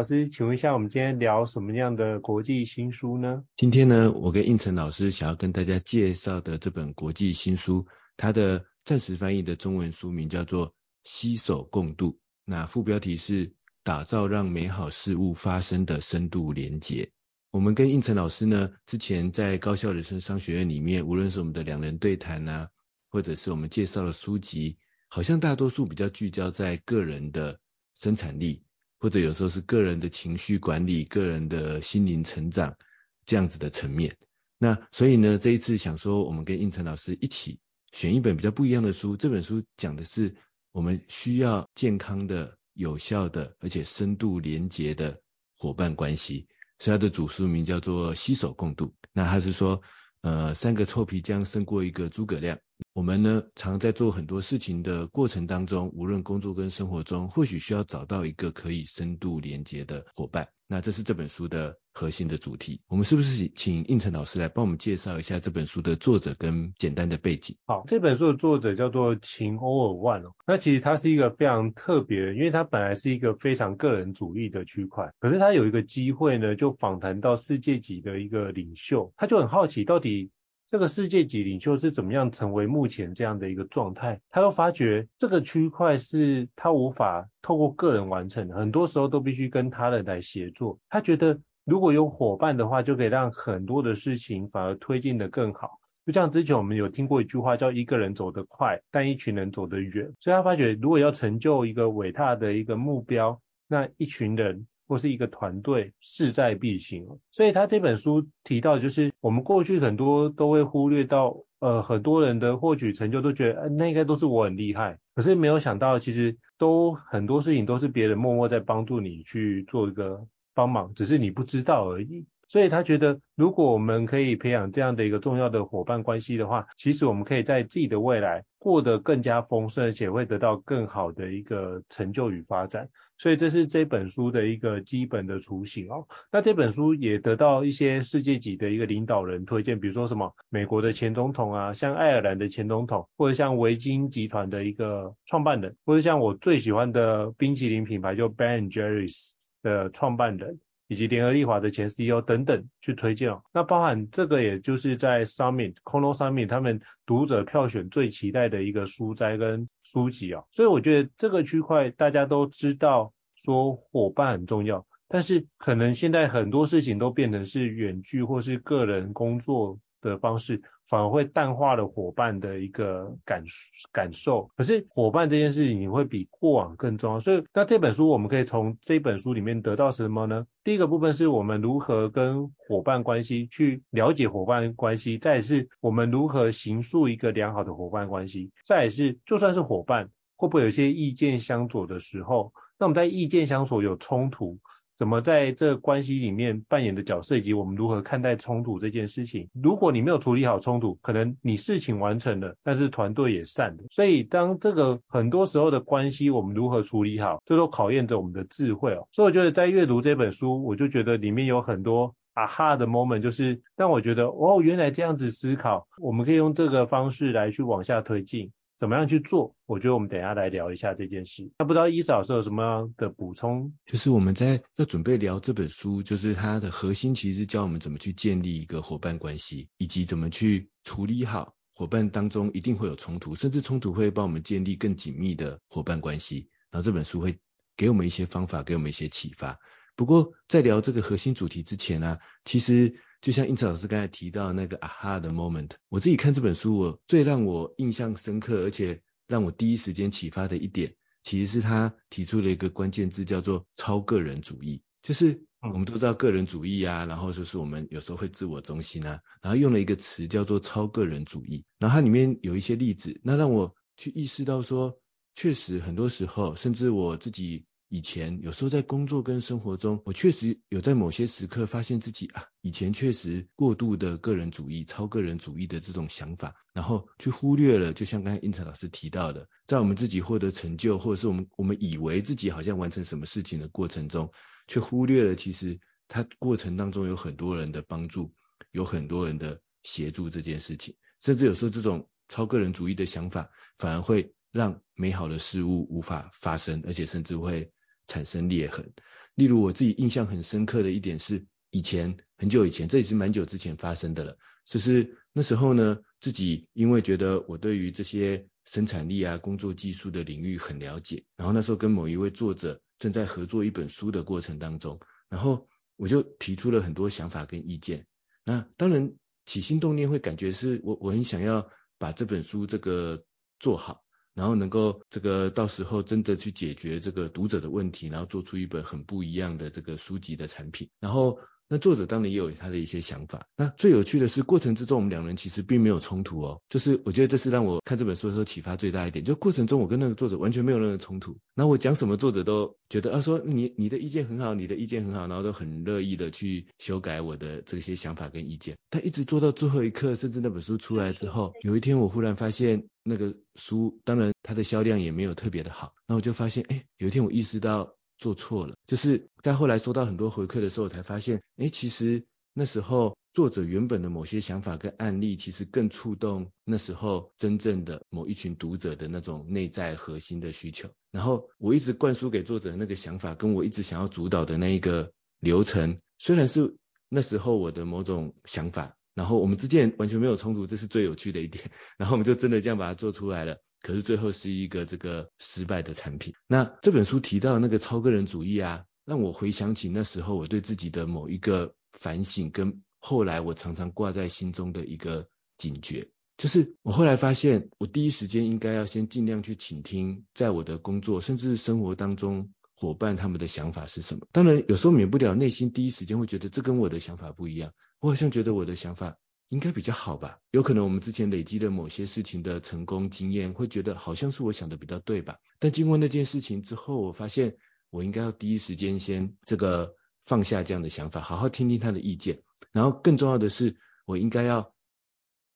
老师，请问一下，我们今天聊什么样的国际新书呢？今天呢，我跟胤丞老师想要跟大家介绍的这本国际新书，它的暂时翻译的中文书名叫做《携手共度》，那副标题是“打造让美好事物发生的深度连结”。我们跟胤丞老师呢，之前在高校人生商学院里面，无论是我们的两人对谈啊，或者是我们介绍的书籍，好像大多数比较聚焦在个人的生产力。或者有时候是个人的情绪管理、个人的心灵成长这样子的层面。那所以呢，这一次想说，我们跟胤丞老师一起选一本比较不一样的书。这本书讲的是我们需要健康的、有效的，而且深度连结的伙伴关系。所以它的主书名叫做《携手共度》。那他是说，呃，三个臭皮匠胜过一个诸葛亮。我们呢，常在做很多事情的过程当中，无论工作跟生活中，或许需要找到一个可以深度连接的伙伴。那这是这本书的核心的主题。我们是不是请应成老师来帮我们介绍一下这本书的作者跟简单的背景？好，这本书的作者叫做秦欧尔万哦。那其实他是一个非常特别，因为他本来是一个非常个人主义的区块，可是他有一个机会呢，就访谈到世界级的一个领袖，他就很好奇到底。这个世界级领袖是怎么样成为目前这样的一个状态？他又发觉这个区块是他无法透过个人完成的，很多时候都必须跟他人来协作。他觉得如果有伙伴的话，就可以让很多的事情反而推进得更好。就像之前我们有听过一句话，叫一个人走得快，但一群人走得远。所以他发觉，如果要成就一个伟大的一个目标，那一群人。或是一个团队势在必行，所以他这本书提到，就是我们过去很多都会忽略到，呃，很多人的获取成就都觉得，那应该都是我很厉害，可是没有想到，其实都很多事情都是别人默默在帮助你去做一个帮忙，只是你不知道而已。所以他觉得，如果我们可以培养这样的一个重要的伙伴关系的话，其实我们可以在自己的未来过得更加丰盛，而且会得到更好的一个成就与发展。所以这是这本书的一个基本的雏形哦。那这本书也得到一些世界级的一个领导人推荐，比如说什么美国的前总统啊，像爱尔兰的前总统，或者像维京集团的一个创办人，或者像我最喜欢的冰淇淋品牌就 Ben Jerry's 的创办人。以及联合利华的前 CEO 等等去推荐哦，那包含这个也就是在 Summit Kono Summit 他们读者票选最期待的一个书斋跟书籍哦，所以我觉得这个区块大家都知道说伙伴很重要，但是可能现在很多事情都变成是远距或是个人工作的方式反而会淡化了伙伴的一个感感受，可是伙伴这件事情你会比过往更重要，所以那这本书我们可以从这本书里面得到什么呢？第一个部分是我们如何跟伙伴关系去了解伙伴关系，再是我们如何形塑一个良好的伙伴关系，再是就算是伙伴会不会有一些意见相左的时候，那我们在意见相左有冲突。怎么在这关系里面扮演的角色，以及我们如何看待冲突这件事情？如果你没有处理好冲突，可能你事情完成了，但是团队也散了。所以当这个很多时候的关系，我们如何处理好，这都考验着我们的智慧哦。所以我觉得在阅读这本书，我就觉得里面有很多啊哈的 moment，就是让我觉得哦，原来这样子思考，我们可以用这个方式来去往下推进。怎么样去做？我觉得我们等下来聊一下这件事。那不知道伊斯老师有什么样的补充？就是我们在要准备聊这本书，就是它的核心其实教我们怎么去建立一个伙伴关系，以及怎么去处理好伙伴当中一定会有冲突，甚至冲突会帮我们建立更紧密的伙伴关系。然后这本书会给我们一些方法，给我们一些启发。不过在聊这个核心主题之前呢、其实。就像英子老师刚才提到那个 aha 的 moment，我自己看这本书，我最让我印象深刻，而且让我第一时间启发的一点，其实是他提出了一个关键字，叫做超个人主义。就是我们都知道个人主义啊，然后就是我们有时候会自我中心啊，然后用了一个词叫做超个人主义，然后它里面有一些例子，那让我去意识到说，确实很多时候，甚至我自己。以前有时候在工作跟生活中，我确实有在某些时刻发现自己啊，以前确实过度的个人主义、超个人主义的这种想法，然后去忽略了，就像刚才胤丞老师提到的，在我们自己获得成就，或者是我们我们以为自己好像完成什么事情的过程中，却忽略了其实它过程当中有很多人的帮助，有很多人的协助这件事情，甚至有时候这种超个人主义的想法反而会让美好的事物无法发生，而且甚至会。产生裂痕。例如我自己印象很深刻的一点是，以前很久以前，这也是蛮久之前发生的了。就是那时候呢，自己因为觉得我对于这些生产力啊、工作技术的领域很了解，然后那时候跟某一位作者正在合作一本书的过程当中，然后我就提出了很多想法跟意见。那当然起心动念会感觉是我我很想要把这本书这个做好。然后能够这个到时候真的去解决这个读者的问题，然后做出一本很不一样的这个书籍的产品，然后。那作者当然也有他的一些想法。那最有趣的是，过程之中我们两人其实并没有冲突哦。就是我觉得这是让我看这本书的时候启发最大一点。就过程中我跟那个作者完全没有任何冲突。那我讲什么，作者都觉得啊，说你你的意见很好，你的意见很好，然后都很乐意的去修改我的这些想法跟意见。但一直做到最后一刻，甚至那本书出来之后，有一天我忽然发现那个书，当然它的销量也没有特别的好。那我就发现，哎，有一天我意识到。做错了，就是在后来收到很多回馈的时候，我才发现，诶，其实那时候作者原本的某些想法跟案例，其实更触动那时候真正的某一群读者的那种内在核心的需求。然后我一直灌输给作者的那个想法，跟我一直想要主导的那一个流程，虽然是那时候我的某种想法，然后我们之间完全没有冲突，这是最有趣的一点。然后我们就真的这样把它做出来了。可是最后是一个这个失败的产品。那这本书提到那个超个人主义啊，让我回想起那时候我对自己的某一个反省，跟后来我常常挂在心中的一个警觉，就是我后来发现，我第一时间应该要先尽量去倾听，在我的工作甚至是生活当中伙伴他们的想法是什么。当然有时候免不了内心第一时间会觉得这跟我的想法不一样，我好像觉得我的想法。应该比较好吧？有可能我们之前累积的某些事情的成功经验，会觉得好像是我想的比较对吧？但经过那件事情之后，我发现我应该要第一时间先这个放下这样的想法，好好听听他的意见。然后更重要的是，我应该要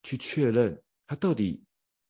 去确认他到底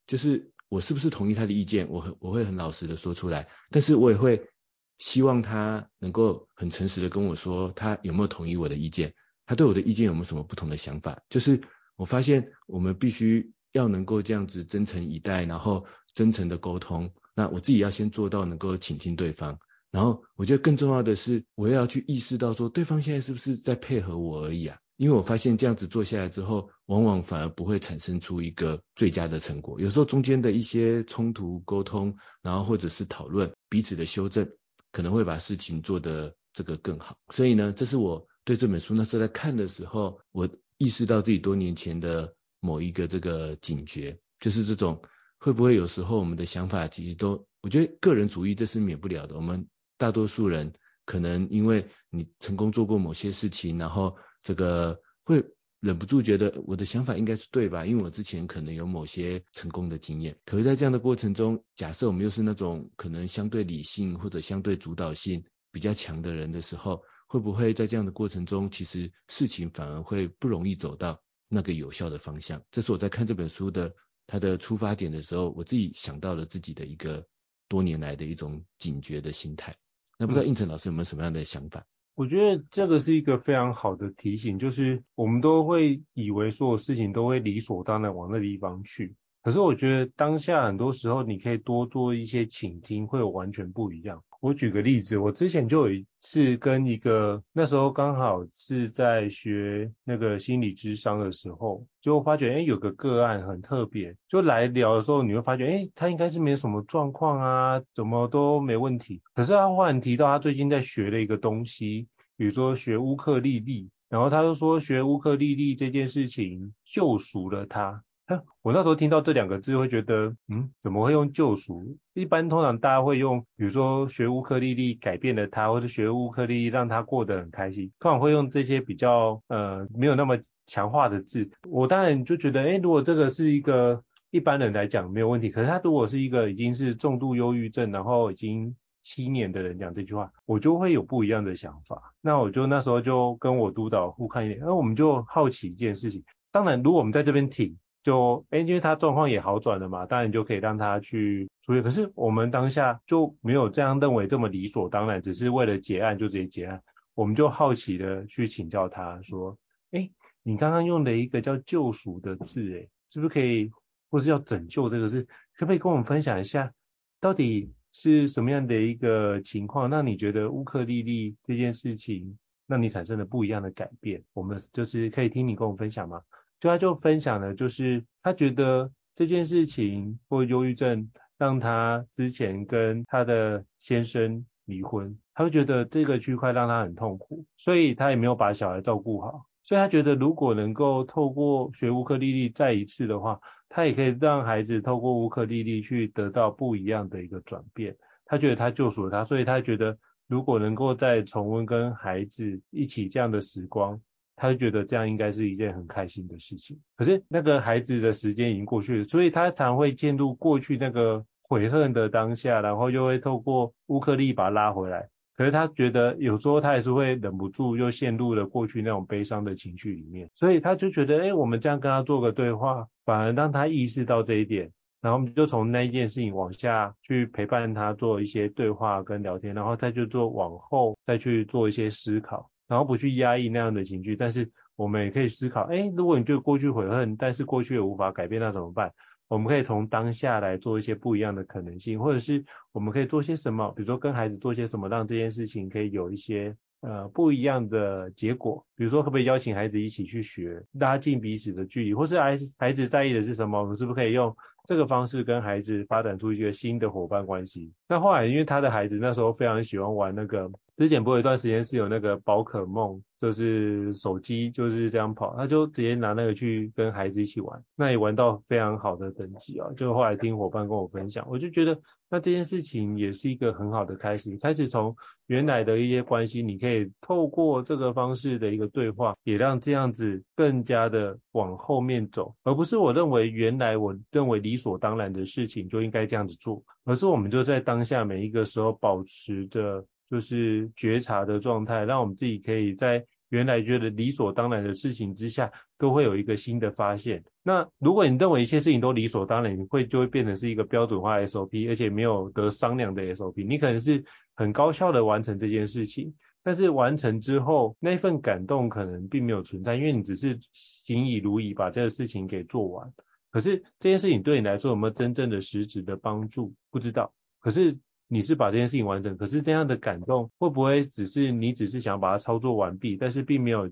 就是我是不是同意他的意见。我很我会很老实的说出来，但是我也会希望他能够很诚实的跟我说，他有没有同意我的意见。他对我的意见有没有什么不同的想法？就是我发现我们必须要能够这样子真诚以待，然后真诚的沟通。那我自己要先做到能够倾听对方，然后我觉得更重要的是，我要去意识到说对方现在是不是在配合我而已啊？因为我发现这样子做下来之后，往往反而不会产生出一个最佳的成果。有时候中间的一些冲突沟通，然后或者是讨论彼此的修正，可能会把事情做得这个更好。所以呢，这是我。对这本书，那时候在看的时候，我意识到自己多年前的某一个这个警觉，就是这种会不会有时候我们的想法其实都，我觉得个人主义这是免不了的。我们大多数人可能因为你成功做过某些事情，然后这个会忍不住觉得我的想法应该是对吧？因为我之前可能有某些成功的经验。可是，在这样的过程中，假设我们又是那种可能相对理性或者相对主导性比较强的人的时候，会不会在这样的过程中，其实事情反而会不容易走到那个有效的方向？这是我在看这本书的它的出发点的时候，我自己想到了自己的一个多年来的一种警觉的心态。那不知道应成老师有没有什么样的想法？我觉得这个是一个非常好的提醒，就是我们都会以为所有事情都会理所当然往那地方去。可是我觉得当下很多时候，你可以多做一些倾听，会有完全不一样。我举个例子，我之前就有一次跟一个那时候刚好是在学那个心理咨商的时候，就发觉诶有个个案很特别，就来聊的时候，你会发觉诶他应该是没有什么状况啊，怎么都没问题。可是他忽然提到他最近在学的一个东西，比如说学乌克丽丽，然后他就说学乌克丽丽这件事情救赎了他。我那时候听到这两个字会觉得，嗯，怎么会用救赎？一般通常大家会用，比如说学乌克丽丽改变了他，或者学乌克丽丽让他过得很开心，通常会用这些比较呃没有那么强化的字。我当然就觉得，诶，如果这个是一个一般人来讲没有问题，可是他如果是一个已经是重度忧郁症，然后已经七年的人讲这句话，我就会有不一样的想法。那我就那时候就跟我督导互看一点，那我们就好奇一件事情。当然，如果我们在这边挺，就诶，因为他状况也好转了嘛，当然就可以让他去出院。可是我们当下就没有这样认为这么理所当然，只是为了结案就直接结案。我们就好奇的去请教他说，诶，你刚刚用的一个叫救赎的字，诶，是不是可以，或是要拯救这个字，可不可以跟我们分享一下，到底？是什么样的一个情况，让你觉得乌克丽丽这件事情让你产生了不一样的改变？我们就是可以听你跟我们分享吗？就他就分享了，就是他觉得这件事情或忧郁症让他之前跟他的先生离婚，他会觉得这个区块让他很痛苦，所以他也没有把小孩照顾好，所以他觉得如果能够透过学乌克丽丽再一次的话。他也可以让孩子透过乌克丽丽去得到不一样的一个转变，他觉得他救赎了他，所以他觉得如果能够再重温跟孩子一起这样的时光，他就觉得这样应该是一件很开心的事情。可是那个孩子的时间已经过去了，所以他常会陷入过去那个悔恨的当下，然后又会透过乌克丽把他拉回来。可是他觉得有时候他也是会忍不住又陷入了过去那种悲伤的情绪里面，所以他就觉得，哎，我们这样跟他做个对话，反而让他意识到这一点，然后我们就从那一件事情往下去陪伴他做一些对话跟聊天，然后再就做往后再去做一些思考，然后不去压抑那样的情绪，但是我们也可以思考，哎，如果你对过去悔恨，但是过去也无法改变，那怎么办？我们可以从当下来做一些不一样的可能性，或者是我们可以做些什么，比如说跟孩子做些什么，让这件事情可以有一些呃不一样的结果。比如说，可不可以邀请孩子一起去学，拉近彼此的距离，或是孩子孩子在意的是什么，我们是不是可以用这个方式跟孩子发展出一个新的伙伴关系？那后来，因为他的孩子那时候非常喜欢玩那个，之前不有一段时间是有那个宝可梦。就是手机就是这样跑，他就直接拿那个去跟孩子一起玩，那也玩到非常好的等级啊。就后来听伙伴跟我分享，我就觉得那这件事情也是一个很好的开始，开始从原来的一些关系，你可以透过这个方式的一个对话，也让这样子更加的往后面走，而不是我认为原来我认为理所当然的事情就应该这样子做，而是我们就在当下每一个时候保持着就是觉察的状态，让我们自己可以在。原来觉得理所当然的事情之下，都会有一个新的发现。那如果你认为一切事情都理所当然，你会就会变成是一个标准化 SOP，而且没有得商量的 SOP。你可能是很高效的完成这件事情，但是完成之后那份感动可能并没有存在，因为你只是行以如仪把这个事情给做完。可是这件事情对你来说有没有真正的实质的帮助？不知道。可是。你是把这件事情完整，可是这样的感动会不会只是你只是想把它操作完毕，但是并没有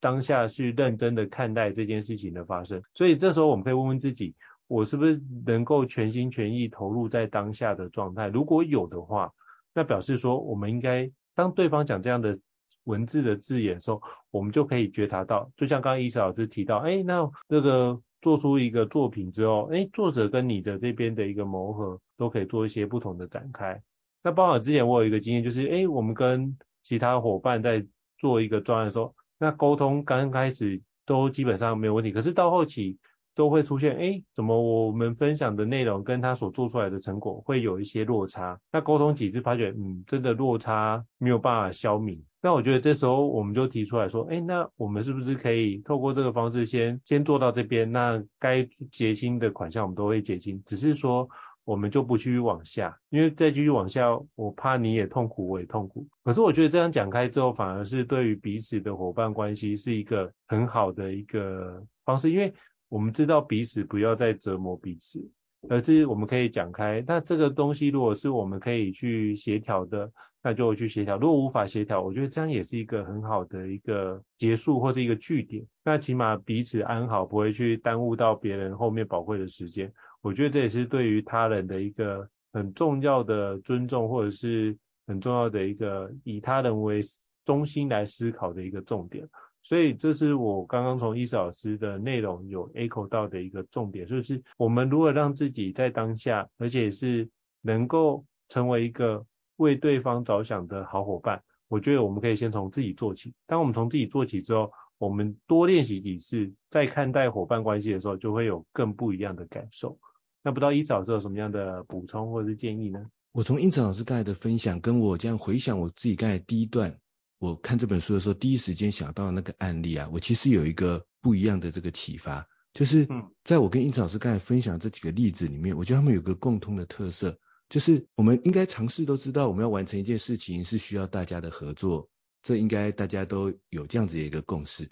当下去认真的看待这件事情的发生？所以这时候我们可以问问自己，我是不是能够全心全意投入在当下的状态？如果有的话，那表示说我们应该当对方讲这样的文字的字眼的时候，我们就可以觉察到，就像刚刚伊莎老师提到，哎，那那个。做出一个作品之后，哎，作者跟你的这边的一个磨合，都可以做一些不同的展开。那包括之前我有一个经验，就是哎，我们跟其他伙伴在做一个专案的时候，那沟通刚开始都基本上没有问题，可是到后期都会出现，哎，怎么我们分享的内容跟他所做出来的成果会有一些落差？那沟通几次发觉，嗯，真的落差没有办法消弭。那我觉得这时候我们就提出来说，哎，那我们是不是可以透过这个方式先先做到这边？那该结清的款项我们都会结清，只是说我们就不继续往下，因为再继续往下，我怕你也痛苦，我也痛苦。可是我觉得这样讲开之后，反而是对于彼此的伙伴关系是一个很好的一个方式，因为我们知道彼此不要再折磨彼此。而是我们可以讲开，那这个东西如果是我们可以去协调的，那就去协调。如果无法协调，我觉得这样也是一个很好的一个结束或者一个句点。那起码彼此安好，不会去耽误到别人后面宝贵的时间。我觉得这也是对于他人的一个很重要的尊重，或者是很重要的一个以他人为中心来思考的一个重点。所以这是我刚刚从伊斯老师的内容有 echo 到的一个重点，就是我们如何让自己在当下，而且是能够成为一个为对方着想的好伙伴。我觉得我们可以先从自己做起。当我们从自己做起之后，我们多练习几次，在看待伙伴关系的时候，就会有更不一样的感受。那不知道伊斯老师有什么样的补充或者是建议呢？我从胤丞老师刚才的分享，跟我这样回想我自己刚才第一段，我看这本书的时候，第一时间想到那个案例啊，我其实有一个不一样的这个启发，就是在我跟胤丞老师刚才分享这几个例子里面，我觉得他们有个共通的特色，就是我们应该尝试都知道，我们要完成一件事情是需要大家的合作，这应该大家都有这样子的一个共识，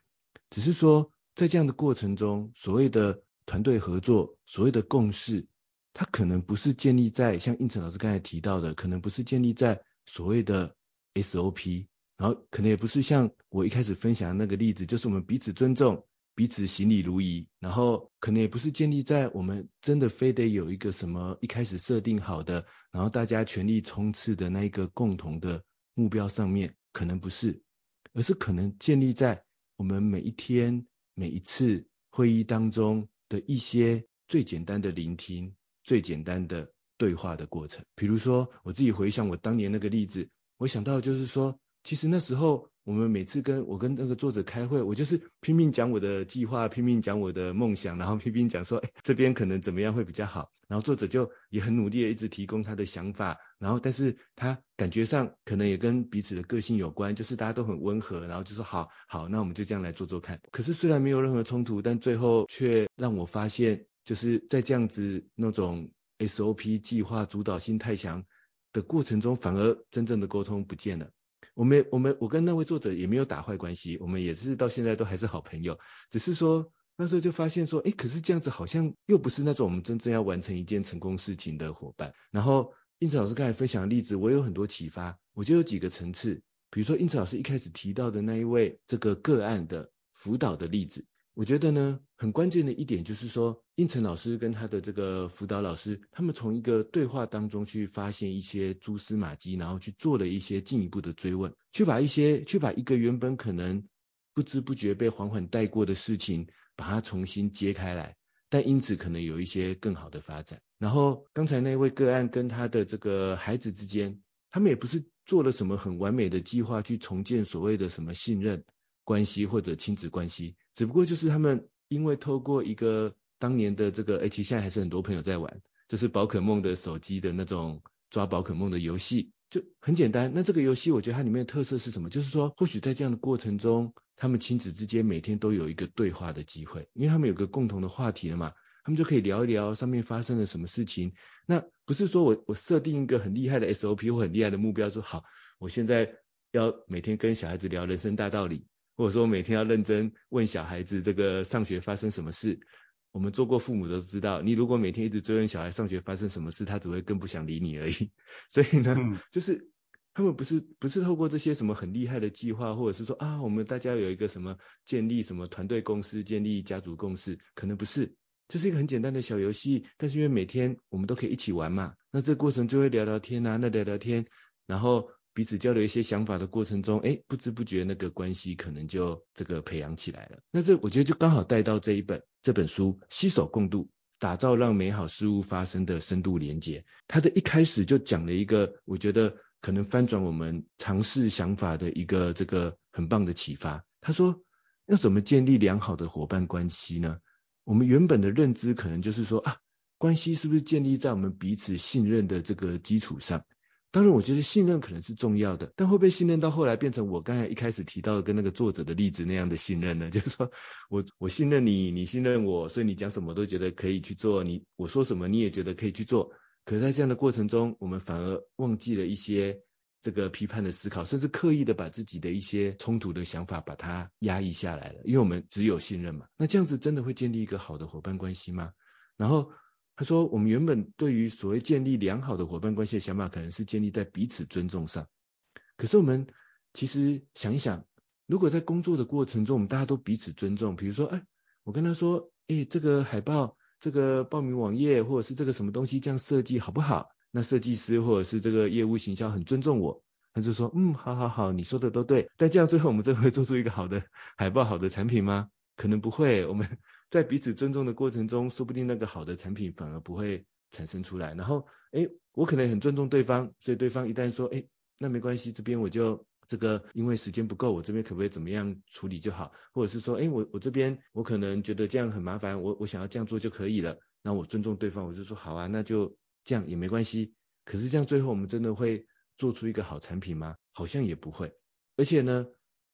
只是说在这样的过程中，所谓的团队合作，所谓的共识。它可能不是建立在像应成老师刚才提到的，可能不是建立在所谓的 SOP，然后可能也不是像我一开始分享的那个例子，就是我们彼此尊重、彼此行礼如仪，然后可能也不是建立在我们真的非得有一个什么一开始设定好的，然后大家全力冲刺的那一个共同的目标上面，可能不是，而是可能建立在我们每一天、每一次会议当中的一些最简单的聆听。最简单的对话的过程，比如说我自己回想我当年那个例子，我想到就是说，其实那时候我们每次跟我跟那个作者开会，我就是拼命讲我的计划，拼命讲我的梦想，然后拼命讲说，哎，这边可能怎么样会比较好，然后作者就也很努力的一直提供他的想法，然后但是他感觉上可能也跟彼此的个性有关，就是大家都很温和，然后就说好好，那我们就这样来做做看。可是虽然没有任何冲突，但最后却让我发现。就是在这样子那种 SOP 计划主导性太强的过程中，反而真正的沟通不见了。我们我们我跟那位作者也没有打坏关系，我们也是到现在都还是好朋友。只是说那时候就发现说，哎，可是这样子好像又不是那种我们真正要完成一件成功事情的伙伴。然后印子老师刚才分享的例子，我有很多启发。我就有几个层次，比如说印子老师一开始提到的那一位这个个案的辅导的例子。我觉得呢，很关键的一点就是说，胤丞老师跟他的这个辅导老师，他们从一个对话当中去发现一些蛛丝马迹，然后去做了一些进一步的追问，去把一些，去把一个原本可能不知不觉被缓缓带过的事情，把它重新揭开来，但因此可能有一些更好的发展。然后刚才那位个案跟他的这个孩子之间，他们也不是做了什么很完美的计划去重建所谓的什么信任关系或者亲子关系。只不过就是他们因为透过一个当年的这个，哎，其实现在还是很多朋友在玩，就是宝可梦的手机的那种抓宝可梦的游戏，就很简单。那这个游戏我觉得它里面的特色是什么？就是说，或许在这样的过程中，他们亲子之间每天都有一个对话的机会，因为他们有个共同的话题了嘛，他们就可以聊一聊上面发生了什么事情。那不是说我我设定一个很厉害的 SOP 或很厉害的目标，说好，我现在要每天跟小孩子聊人生大道理。或者说每天要认真问小孩子这个上学发生什么事，我们做过父母都知道，你如果每天一直追问小孩上学发生什么事，他只会更不想理你而已。所以呢，嗯、就是他们不是不是透过这些什么很厉害的计划，或者是说啊，我们大家有一个什么建立什么团队共识，建立家族共识，可能不是，这是一个很简单的小游戏，但是因为每天我们都可以一起玩嘛，那这个过程就会聊聊天啊，那聊聊天，然后。彼此交流一些想法的过程中，哎，不知不觉那个关系可能就这个培养起来了。那这我觉得就刚好带到这一本这本书，携手共度，打造让美好事物发生的深度连接。它的一开始就讲了一个，我觉得可能翻转我们尝试想法的一个这个很棒的启发。他说，要怎么建立良好的伙伴关系呢？我们原本的认知可能就是说啊，关系是不是建立在我们彼此信任的这个基础上？当然，我觉得信任可能是重要的，但会不会信任到后来变成我刚才一开始提到的跟那个作者的例子那样的信任呢？就是说我我信任你，你信任我，所以你讲什么都觉得可以去做，你我说什么你也觉得可以去做。可在这样的过程中，我们反而忘记了一些这个批判的思考，甚至刻意的把自己的一些冲突的想法把它压抑下来了，因为我们只有信任嘛。那这样子真的会建立一个好的伙伴关系吗？然后。他说：“我们原本对于所谓建立良好的伙伴关系的想法，可能是建立在彼此尊重上。可是我们其实想一想，如果在工作的过程中，我们大家都彼此尊重，比如说，哎，我跟他说，哎，这个海报、这个报名网页，或者是这个什么东西这样设计好不好？那设计师或者是这个业务行销很尊重我，他就说，嗯，好好好，你说的都对。但这样最后我们真的会做出一个好的海报、好的产品吗？可能不会。我们在彼此尊重的过程中，说不定那个好的产品反而不会产生出来。然后，哎，我可能很尊重对方，所以对方一旦说，哎，那没关系，这边我就。这个因为时间不够，我这边可不可以怎么样处理就好？或者是说，哎，我我这边我可能觉得这样很麻烦，我我想要这样做就可以了。那我尊重对方，我就说好啊，那就这样也没关系。可是这样最后我们真的会做出一个好产品吗？好像也不会。而且呢，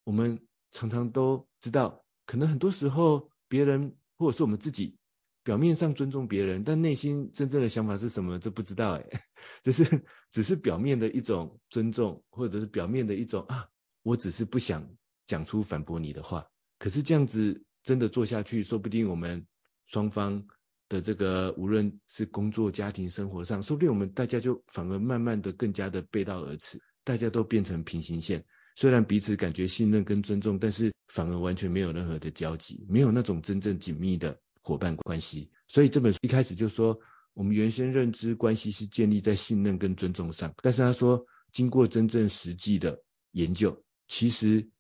我们常常都知道，可能很多时候别人或者是我们自己。表面上尊重别人，但内心真正的想法是什么？这不知道哎，就是只是表面的一种尊重，或者是表面的一种啊，我只是不想讲出反驳你的话。可是这样子真的做下去，说不定我们双方的这个无论是工作、家庭、生活上，说不定我们大家就反而慢慢的更加的背道而驰，大家都变成平行线。虽然彼此感觉信任跟尊重，但是反而完全没有任何的交集，没有那种真正紧密的。伙伴关系，所以这本书一开始就说，我们原先认知关系是建立在信任跟尊重上，但是他说，经过真正实际的研究，其实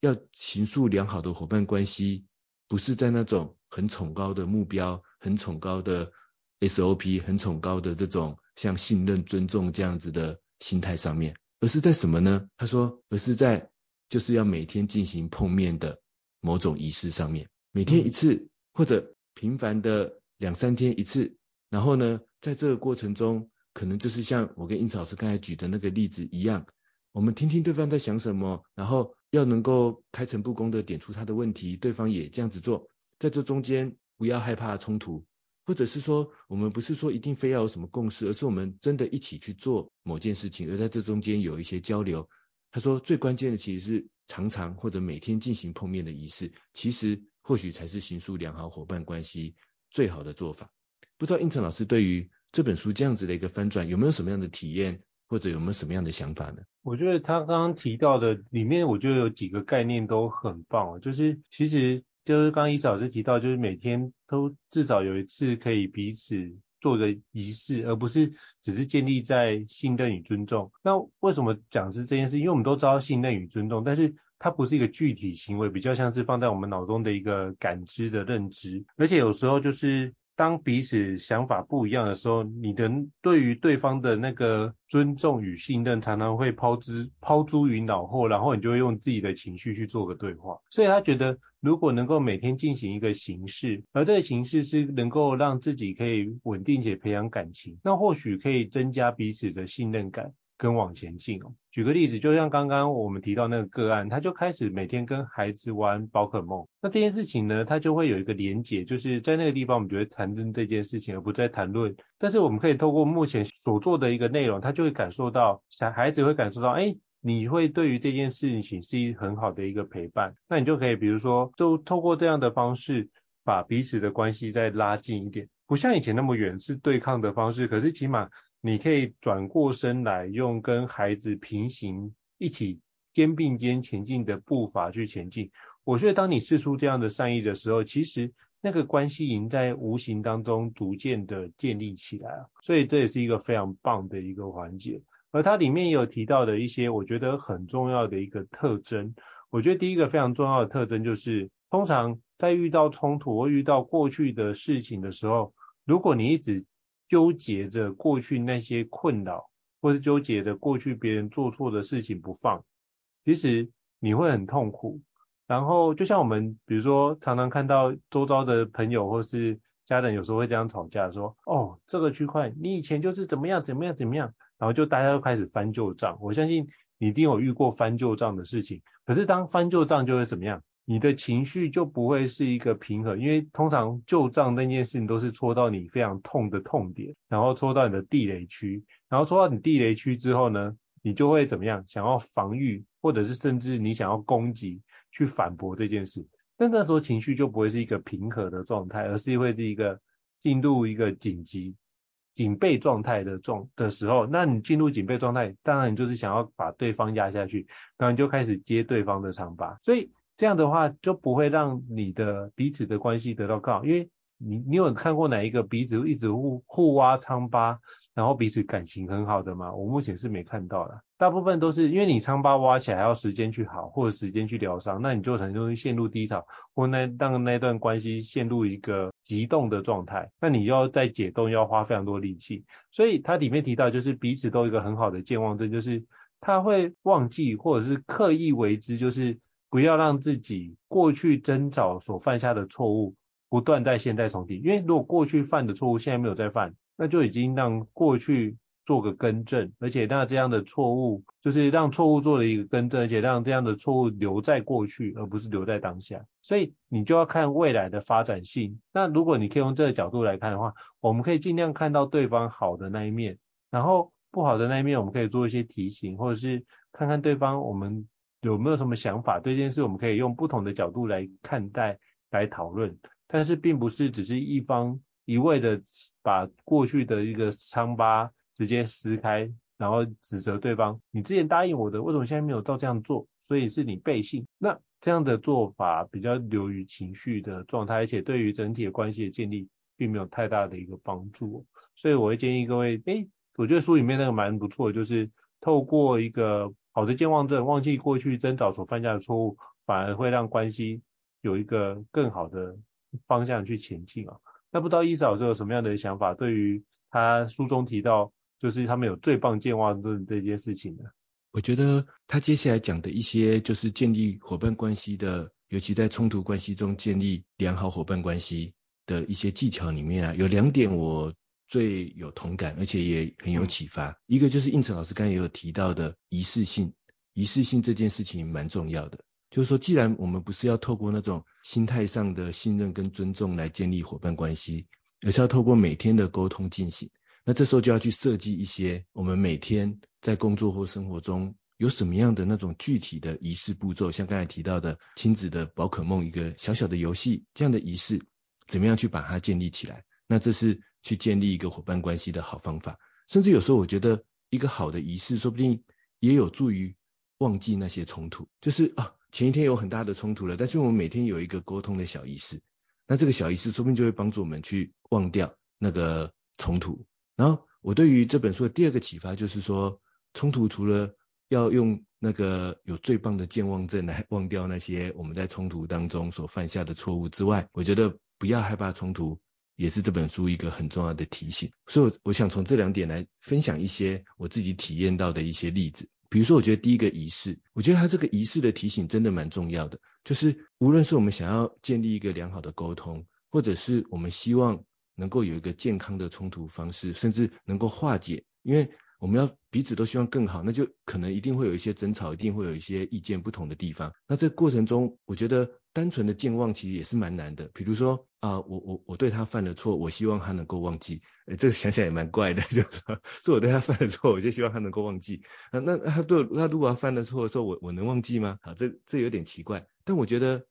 要形塑良好的伙伴关系，不是在那种很崇高的目标、很崇高的 SOP、很崇高的这种像信任、尊重这样子的心态上面，而是在什么呢？他说，而是在就是要每天进行碰面的某种仪式上面，每天一次或者。频繁的两三天一次，然后呢，在这个过程中，可能就是像我跟英草老师刚才举的那个例子一样，我们听听对方在想什么，然后要能够开诚布公的点出他的问题，对方也这样子做，在这中间不要害怕冲突，或者是说，我们不是说一定非要有什么共识，而是我们真的一起去做某件事情，而在这中间有一些交流。他说最关键的其实是常常或者每天进行碰面的仪式，其实。或许才是形塑良好伙伴关系最好的做法。不知道胤丞老师对于这本书这样子的一个翻转，有没有什么样的体验，或者有没有什么样的想法呢？我觉得他刚刚提到的里面，我觉得有几个概念都很棒。就是其实就是刚刚伊老师提到，就是每天都至少有一次可以彼此做的仪式，而不是只是建立在信任与尊重。那为什么讲是这件事？因为我们都知道信任与尊重，但是它不是一个具体行为，比较像是放在我们脑中的一个感知的认知，而且有时候就是当彼此想法不一样的时候，你的对于对方的那个尊重与信任常常会抛之抛诸于脑后，然后你就会用自己的情绪去做个对话。所以他觉得，如果能够每天进行一个形式，而这个形式是能够让自己可以稳定且培养感情，那或许可以增加彼此的信任感。跟往前进哦。举个例子，就像刚刚我们提到那个个案，他就开始每天跟孩子玩宝可梦。那这件事情呢，他就会有一个连结，就是在那个地方我们就会谈论这件事情，而不再谈论。但是我们可以透过目前所做的一个内容，他就会感受到小孩子会感受到，哎，你会对于这件事情是一很好的一个陪伴。那你就可以比如说，就透过这样的方式，把彼此的关系再拉近一点，不像以前那么远，是对抗的方式，可是起码。你可以转过身来，用跟孩子平行，一起肩并肩前进的步伐去前进。我觉得当你试出这样的善意的时候，其实那个关系已经在无形当中逐渐的建立起来了。所以这也是一个非常棒的一个环节。而它里面也有提到的一些我觉得很重要的一个特征。我觉得第一个非常重要的特征就是，通常在遇到冲突或遇到过去的事情的时候，如果你一直纠结着过去那些困扰，或是纠结着过去别人做错的事情不放，其实你会很痛苦。然后就像我们，比如说常常看到周遭的朋友或是家人，有时候会这样吵架，说：“哦，这个区块你以前就是怎么样怎么样怎么样。”然后就大家都开始翻旧账。我相信你一定有遇过翻旧账的事情。可是当翻旧账就会怎么样？你的情绪就不会是一个平衡，因为通常旧账那件事情都是戳到你非常痛的痛点，然后戳到你的地雷区，然后戳到你地雷区之后呢，你就会怎么样？想要防御，或者是甚至你想要攻击，去反驳这件事。但那时候情绪就不会是一个平和的状态，而是会是一个进入一个紧急警备状态的状的时候。那你进入警备状态，当然你就是想要把对方压下去，然后你就开始接对方的长发，所以。这样的话就不会让你的彼此的关系得到更好，因为你你有看过哪一个彼此一直互互挖疮疤，然后彼此感情很好的吗？我目前是没看到的，大部分都是因为你疮疤挖起来还要时间去好，或者时间去疗伤，那你就很容易陷入低潮，或那让那段关系陷入一个急冻的状态，那你要再解冻要花非常多力气。所以它里面提到就是彼此都有一个很好的健忘症，就是他会忘记或者是刻意为之，就是不要让自己过去争吵所犯下的错误不断在现在重提，因为如果过去犯的错误现在没有再犯。那就已经让过去做个更正，而且那这样的错误就是让错误做了一个更正，而且让这样的错误留在过去，而不是留在当下。所以你就要看未来的发展性。那如果你可以用这个角度来看的话，我们可以尽量看到对方好的那一面，然后不好的那一面，我们可以做一些提醒，或者是看看对方我们有没有什么想法，对这件事我们可以用不同的角度来看待、来讨论。但是并不是只是一方。一味的把过去的一个伤疤直接撕开，然后指责对方，你之前答应我的，为什么现在没有照这样做？所以是你背信。那这样的做法比较流于情绪的状态，而且对于整体的关系的建立并没有太大的一个帮助。所以我会建议各位，诶，我觉得书里面那个蛮不错，就是透过一个好的健忘症，忘记过去争吵所犯下的错误，反而会让关系有一个更好的方向去前进啊。那不知道伊嫂有什么样的想法？对于他书中提到，就是他们有最棒健忘症这件事情呢？我觉得他接下来讲的一些就是建立伙伴关系的，尤其在冲突关系中建立良好伙伴关系的一些技巧里面啊，有两点我最有同感，而且也很有启发。嗯、一个就是应成老师刚才也有提到的仪式性，仪式性这件事情蛮重要的。就是说，既然我们不是要透过那种心态上的信任跟尊重来建立伙伴关系，而是要透过每天的沟通进行，那这时候就要去设计一些我们每天在工作或生活中有什么样的那种具体的仪式步骤，像刚才提到的亲子的宝可梦一个小小的游戏这样的仪式，怎么样去把它建立起来？那这是去建立一个伙伴关系的好方法。甚至有时候我觉得一个好的仪式，说不定也有助于忘记那些冲突，就是啊。前一天有很大的冲突了，但是我们每天有一个沟通的小仪式，那这个小仪式说不定就会帮助我们去忘掉那个冲突。然后我对于这本书的第二个启发就是说，冲突除了要用那个有最棒的健忘症来 忘掉那些我们在冲突当中所犯下的错误之外，我觉得不要害怕冲突也是这本书一个很重要的提醒。所以我想从这两点来分享一些我自己体验到的一些例子。比如说，我觉得第一个仪式，我觉得他这个仪式的提醒真的蛮重要的。就是无论是我们想要建立一个良好的沟通，或者是我们希望能够有一个健康的冲突方式，甚至能够化解，因为我们要彼此都希望更好，那就可能一定会有一些争吵，一定会有一些意见不同的地方。那这过程中，我觉得单纯的健忘其实也是蛮难的。比如说啊，我我我对他犯了错，我希望他能够忘记。诶，这个想想也蛮怪的，就是说，是我对他犯了错，我就希望他能够忘记。那那他对他如果他犯了错的时候，我我能忘记吗？啊，这这有点奇怪。但我觉得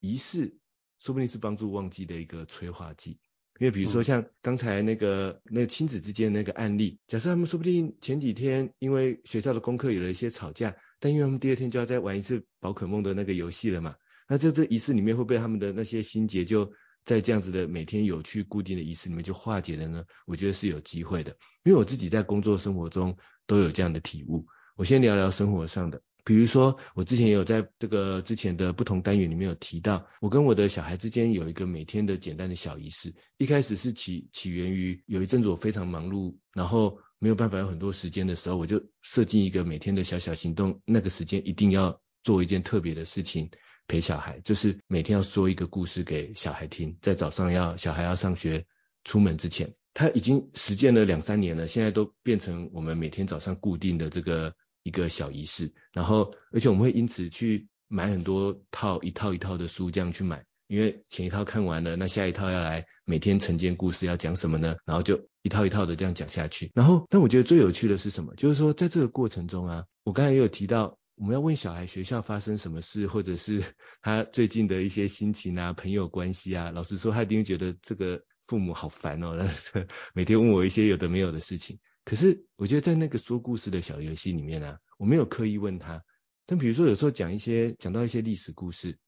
仪式说不定是帮助忘记的一个催化剂。因为比如说像刚才那个那个亲子之间的那个案例，假设他们说不定前几天因为学校的功课有了一些吵架，但因为他们第二天就要再玩一次宝可梦的那个游戏了嘛，那这这仪式里面会不会他们的那些心结就在这样子的每天有去固定的仪式里面就化解了呢？我觉得是有机会的，因为我自己在工作生活中都有这样的体悟。我先聊聊生活上的。比如说，我之前也有在这个之前的不同单元里面有提到，我跟我的小孩之间有一个每天的简单的小仪式。一开始是起起源于有一阵子我非常忙碌，然后没有办法有很多时间的时候，我就设计一个每天的小小行动，那个时间一定要做一件特别的事情陪小孩，就是每天要说一个故事给小孩听，在早上要小孩要上学出门之前，他已经实践了两三年了，现在都变成我们每天早上固定的这个。一个小仪式，然后而且我们会因此去买很多套一套一套的书，这样去买，因为前一套看完了，那下一套要来每天晨间故事要讲什么呢？然后就一套一套的这样讲下去。然后，但我觉得最有趣的是什么？就是说在这个过程中啊，我刚才也有提到，我们要问小孩学校发生什么事，或者是 他最近的一些心情啊、朋友关系啊。老实说，他一定会觉得这个父母好烦哦，每天问我一些有的没有的事情。可是我觉得在那个说故事的小游戏里面呢、啊，我没有刻意问他。但比如说有时候讲一些讲到一些历史故事，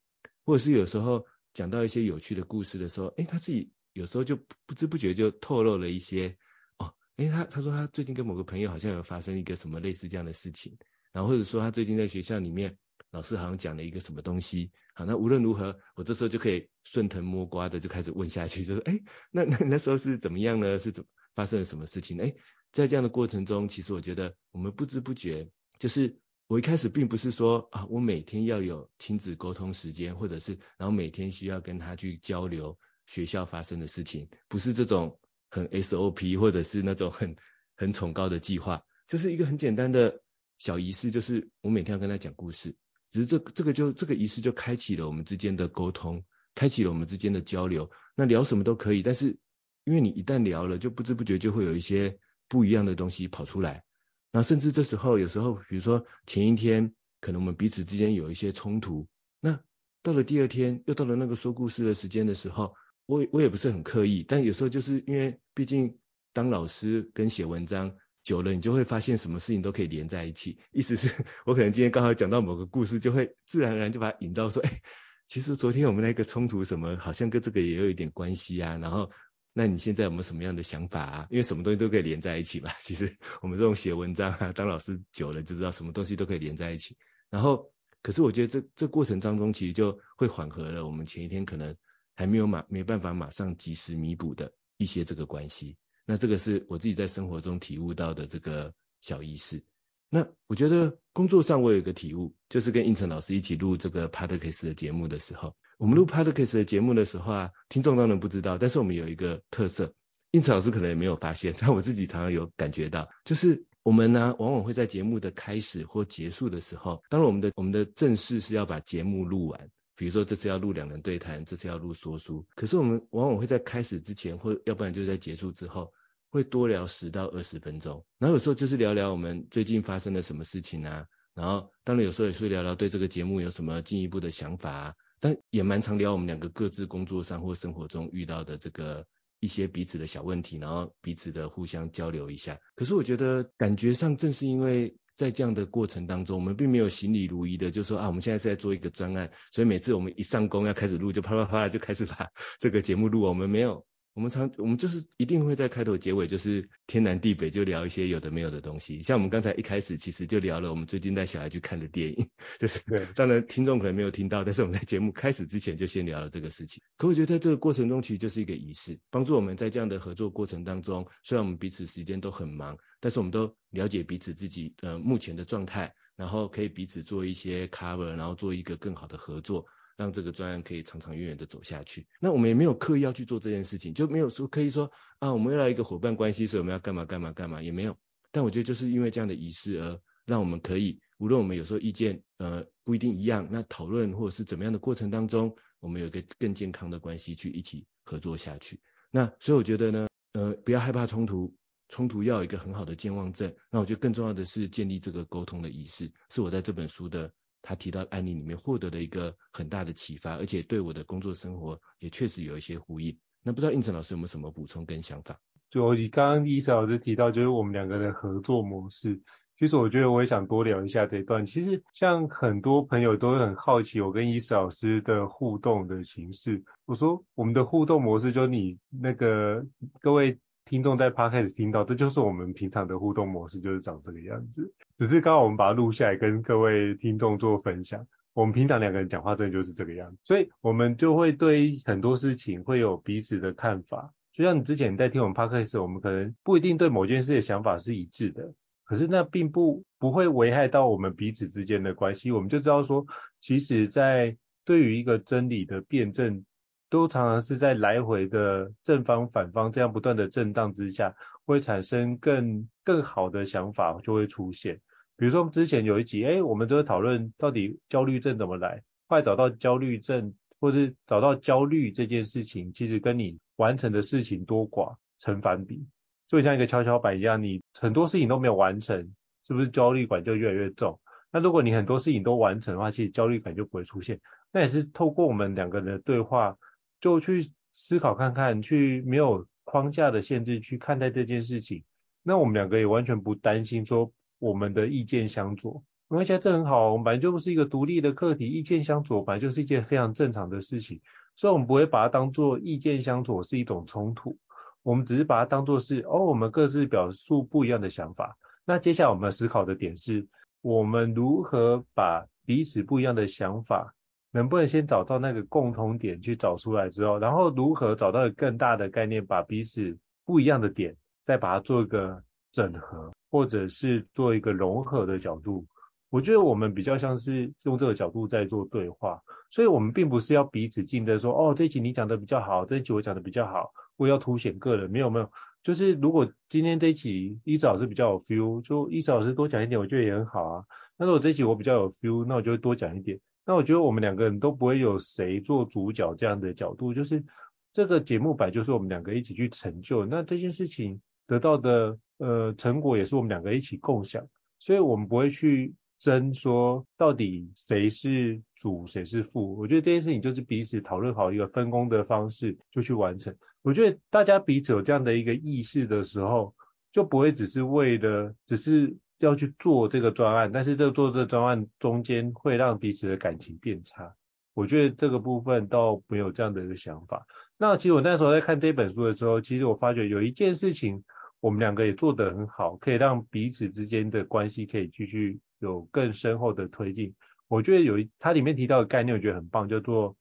或者是有时候讲到一些有趣的故事的时候，诶，他自己有时候就不知不觉就透露了一些哦，诶，他他说他最近跟某个朋友好像有发生一个什么类似这样的事情，然后或者说他最近在学校里面老师好像讲了一个什么东西，好，那无论如何，我这时候就可以顺藤摸瓜的就开始问下去，就说，诶，那那那时候是怎么样呢？是怎么发生了什么事情？诶，在这样的过程中，其实我觉得我们不知不觉，就是我一开始并不是说啊，我每天要有亲子沟通时间，或者是然后每天需要跟他去交流学校发生的事情，不是这种。很 SOP 或者是那种很很崇高的计划，就是一个很简单的小仪式，就是我每天要跟他讲故事，只是这这个就这个仪式就开启了我们之间的沟通，开启了我们之间的交流。那聊什么都可以，但是因为你一旦聊了，就不知不觉就会有一些不一样的东西跑出来。那甚至这时候有时候，比如说前一天可能我们彼此之间有一些冲突，那到了第二天又到了那个说故事的时间的时候。我我也不是很刻意，但有时候就是因为毕竟当老师跟写文章久了，你就会发现什么事情都可以连在一起。意思是我可能今天刚好讲到某个故事，就会自然而然就把它引到说，哎，其实昨天我们那个冲突什么，好像跟这个也有一点关系啊。然后，那你现在有没有什么样的想法啊？因为什么东西都可以连在一起嘛。其实我们这种写文章啊，当老师久了就知道什么东西都可以连在一起。然后，可是我觉得这这过程当中其实就会缓和了我们前一天可能。还没有马没办法马上及时弥补的一些这个关系，那这个是我自己在生活中体悟到的这个小意识。那我觉得工作上我有一个体悟，就是跟应成老师一起录这个 Podcast 的节目的时候，我们录 Podcast 的节目的时候啊，听众当然不知道，但是我们有一个特色，应成老师可能也没有发现，但我自己常常有感觉到，就是我们呢往往会在节目的开始或结束的时候，当然我们的我们的正式是要把节目录完。比如说这次要录两人对谈，这次要录说书，可是我们往往会在开始之前，或要不然就在结束之后，会多聊十到二十分钟。然后有时候就是聊聊我们最近发生了什么事情啊，然后当然有时候也会聊聊对这个节目有什么进一步的想法啊，但也蛮常聊我们两个各自工作上或生活中遇到的这个一些彼此的小问题，然后彼此的互相交流一下。可是我觉得感觉上正是因为。在这样的过程当中，我们并没有行礼如仪的，就说啊，我们现在是在做一个专案，所以每次我们一上工要开始录，就啪啪啪就开始把 这个节目录。我们没有。我们常，我们就是一定会在开头结尾，就是天南地北就聊一些有的没有的东西。像我们刚才一开始其实就聊了我们最近带小孩去看的电影，就是，当然听众可能没有听到，但是我们在节目开始之前就先聊了这个事情。可我觉得在这个过程中，其实就是一个仪式，帮助我们在这样的合作过程当中，虽然我们彼此时间都很忙，但是我们都了解彼此自己呃目前的状态，然后可以彼此做一些 cover，然后做一个更好的合作。让这个专案可以长长远远的走下去。那我们也没有刻意要去做这件事情，就没有说刻意说啊，我们要来一个伙伴关系，所以我们要干嘛干嘛干嘛，也没有。但我觉得就是因为这样的仪式而让我们可以，无论我们有时候意见呃不一定一样，那讨论或者是怎么样的过程当中，我们有一个更健康的关系去一起合作下去。那所以我觉得呢，呃，不要害怕冲突，冲突要有一个很好的健忘症。那我觉得更重要的是建立这个沟通的仪式，是我在这本书的。他提到案例里面获得的一个很大的启发，而且对我的工作生活也确实有一些呼应。那不知道应成老师有没有什么补充跟想法？就你刚刚伊莎老师提到，就是我们两个的合作模式。其实我觉得我也想多聊一下这一段。其实像很多朋友都很好奇我跟伊莎老师的互动的形式。我说我们的互动模式，就你那个各位。听众在 Podcast 听到，这就是我们平常的互动模式，就是长这个样子。只是刚好我们把它录下来，跟各位听众做分享。我们平常两个人讲话，真的就是这个样子，所以我们就会对很多事情会有彼此的看法。就像你之前在听我们 Podcast，我们可能不一定对某件事的想法是一致的，可是那并不不会危害到我们彼此之间的关系。我们就知道说，其实，在对于一个真理的辩证。都常常是在来回的正方反方这样不断的震荡之下，会产生更更好的想法就会出现。比如说之前有一集，哎，我们就会讨论到底焦虑症怎么来，后来找到焦虑症，或是找到焦虑这件事情，其实跟你完成的事情多寡成反比，就像一个跷跷板一样，你很多事情都没有完成，是不是焦虑感就越来越重？那如果你很多事情都完成的话，其实焦虑感就不会出现。那也是透过我们两个人的对话。就去思考看看，去没有框架的限制去看待这件事情，那我们两个也完全不担心说我们的意见相左，因为现在这很好，我们本来就不是一个独立的个体，意见相左本来就是一件非常正常的事情，所以我们不会把它当做意见相左是一种冲突，我们只是把它当做是哦，我们各自表述不一样的想法。那接下来我们思考的点是，我们如何把彼此不一样的想法，能不能先找到那个共同点去找出来之后，然后如何找到更大的概念，把彼此不一样的点，再把它做一个整合，或者是做一个融合的角度。我觉得我们比较像是用这个角度在做对话，所以我们并不是要彼此竞争说，哦，这一集你讲的比较好，这一集我讲的比较好，我要凸显个人，没有没有，就是如果今天这一集伊子老师比较有 feel，就伊子老师多讲一点，我觉得也很好啊。那如果这一集我比较有 feel，那我就会多讲一点。那我觉得我们两个人都不会有谁做主角这样的角度，就是这个节目本来就是我们两个一起去成就，那这件事情得到的呃成果也是我们两个一起共享，所以我们不会去。争说到底谁是主谁是副，我觉得这件事情就是彼此讨论好一个分工的方式就去完成。我觉得大家彼此有这样的一个意识的时候，就不会只是为了只是要去做这个专案，但是这做这个专案中间会让彼此的感情变差。我觉得这个部分倒没有这样的一个想法。那其实我那时候在看这本书的时候，其实我发觉有一件事情我们两个也做得很好，可以让彼此之间的关系可以继续。有更深厚的推进，我觉得有一，它里面提到的概念，我觉得很棒，叫做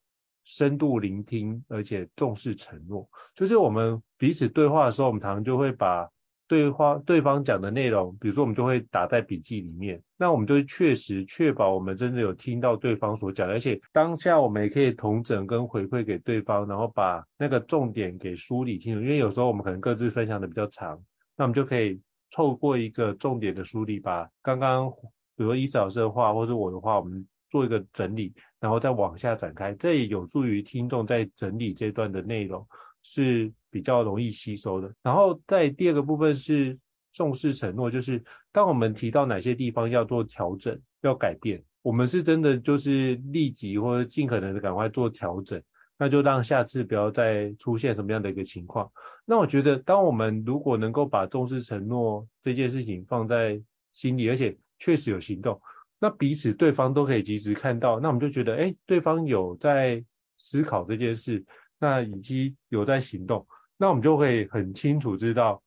深度聆听，而且重视承诺。就是我们彼此对话的时候，我们常常就会把对话对方讲的内容，比如说我们就会打在笔记里面，那我们就会确实确保我们真的有听到对方所讲，而且当下我们也可以同整跟回馈给对方，然后把那个重点给梳理清楚。因为有时候我们可能各自分享的比较长，那我们就可以透过一个重点的梳理，把刚刚。比如说伊子老师的话，或是我的话，我们做一个整理，然后再往下展开，这也有助于听众在整理这段的内容是比较容易吸收的。然后在第二个部分是重视承诺，就是当我们提到哪些地方要做调整、要改变，我们是真的就是立即或者尽可能的赶快做调整，那就让下次不要再出现什么样的一个情况。那我觉得，当我们如果能够把重视承诺这件事情放在心里，而且确实有行动，那彼此对方都可以及时看到，那我们就觉得，哎，对方有在思考这件事，那以及有在行动，那我们就会很清楚知道，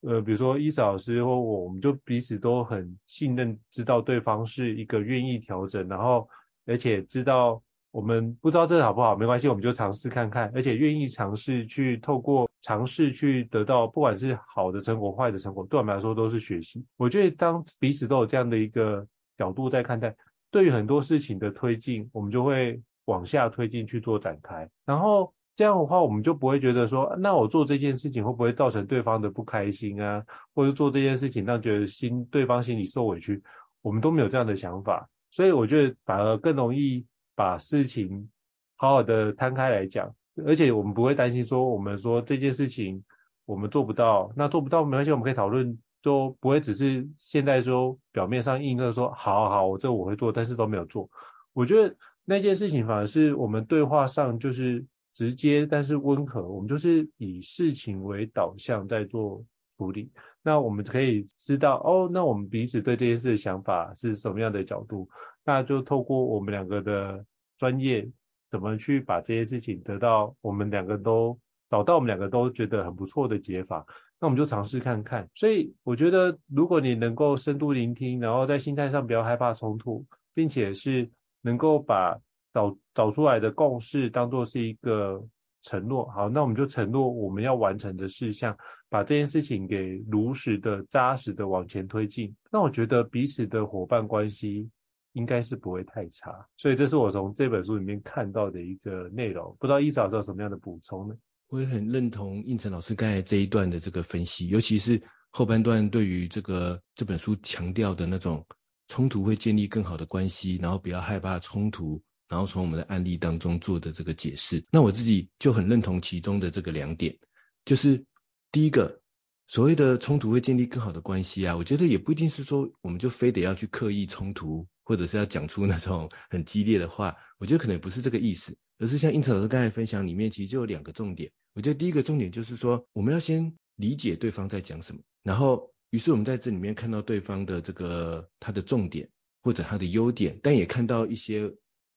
呃，比如说伊子老师或我，我们就彼此都很信任，知道对方是一个愿意调整，然后而且知道我们不知道这个好不好，没关系，我们就尝试看看，而且愿意尝试去透过。尝试去得到，不管是好的成果、坏的成果，对我们来说都是学习。我觉得当彼此都有这样的一个角度在看待，对于很多事情的推进，我们就会往下推进去做展开。然后这样的话，我们就不会觉得说，那我做这件事情会不会造成对方的不开心啊？或者做这件事情让觉得心对方心里受委屈，我们都没有这样的想法。所以我觉得反而更容易把事情好好的摊开来讲。而且我们不会担心说，我们说这件事情我们做不到，那做不到没关系，我们可以讨论，就不会只是现在说表面上硬的说，好好好，我这我会做，但是都没有做。我觉得那件事情反而是我们对话上就是直接，但是温和，我们就是以事情为导向在做处理。那我们可以知道，哦，那我们彼此对这件事的想法是什么样的角度，那就透过我们两个的专业。怎么去把这些事情得到我们两个都找到我们两个都觉得很不错的解法，那我们就尝试看看。所以我觉得，如果你能够深度聆听，然后在心态上不要害怕冲突，并且是能够把找找出来的共识当做是一个承诺，好，那我们就承诺我们要完成的事项，把这件事情给如实的扎实的往前推进。那我觉得彼此的伙伴关系。应该是不会太差，所以这是我从这本书里面看到的一个内容。不知道伊子老师有什么样的补充呢？我也很认同应成老师刚才这一段的这个分析，尤其是后半段对于这个这本书强调的那种冲突会建立更好的关系，然后不要害怕冲突，然后从我们的案例当中做的这个解释。那我自己就很认同其中的这个两点，就是第一个。所谓的冲突会建立更好的关系啊，我觉得也不一定是说我们就非得要去刻意冲突，或者是要讲出那种很激烈的话，我觉得可能不是这个意思，而是像胤丞老师刚才分享里面其实就有两个重点。我觉得第一个重点就是说，我们要先理解对方在讲什么，然后于是我们在这里面看到对方的这个他的重点或者他的优点，但也看到一些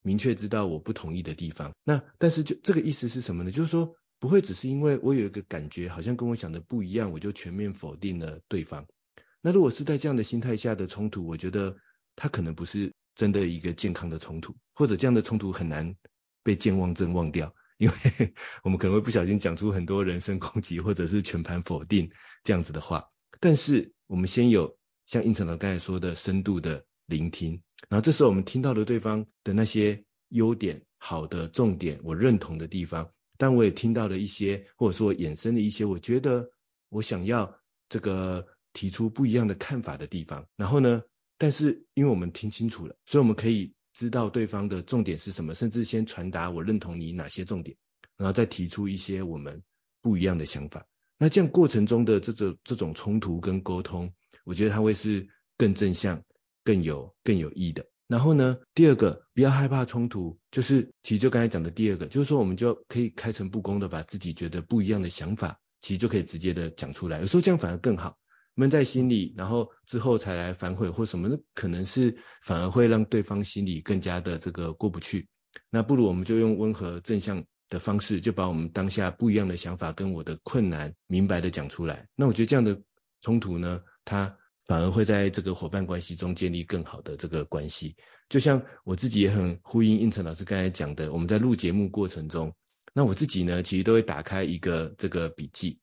明确知道我不同意的地方。那但是就这个意思是什么呢？就是说不会只是因为我有一个感觉好像跟我想的不一样，我就全面否定了对方。那如果是在这样的心态下的冲突，我觉得它可能不是真的一个健康的冲突，或者这样的冲突很难被健忘症忘掉，因为 我们可能会不小心讲出很多人身攻击或者是全盘否定这样子的话。但是我们先有像胤丞老刚才说的深度的聆听，然后这时候我们听到了对方的那些优点、好的重点，我认同的地方，但我也听到了一些，或者说衍生的一些，我觉得我想要这个提出不一样的看法的地方。然后呢，但是因为我们听清楚了，所以我们可以知道对方的重点是什么，甚至先传达我认同你哪些重点，然后再提出一些我们不一样的想法。那这样过程中的这种这种冲突跟沟通，我觉得它会是更正向。更有更有益的。然后呢，第二个不要害怕冲突，就是其实就刚才讲的第二个，就是说我们就可以开诚布公的把自己觉得不一样的想法，其实就可以直接的讲出来。有时候这样反而更好，闷在心里，然后之后才来反悔或什么，那可能是反而会让对方心里更加的这个过不去。那不如我们就用温和正向的方式，就把我们当下不一样的想法跟我的困难明白的讲出来。那我觉得这样的冲突呢，它。反而会在这个伙伴关系中建立更好的这个关系。就像我自己也很呼应应成老师刚才讲的，我们在录节目过程中，那我自己呢，其实都会打开一个这个笔记。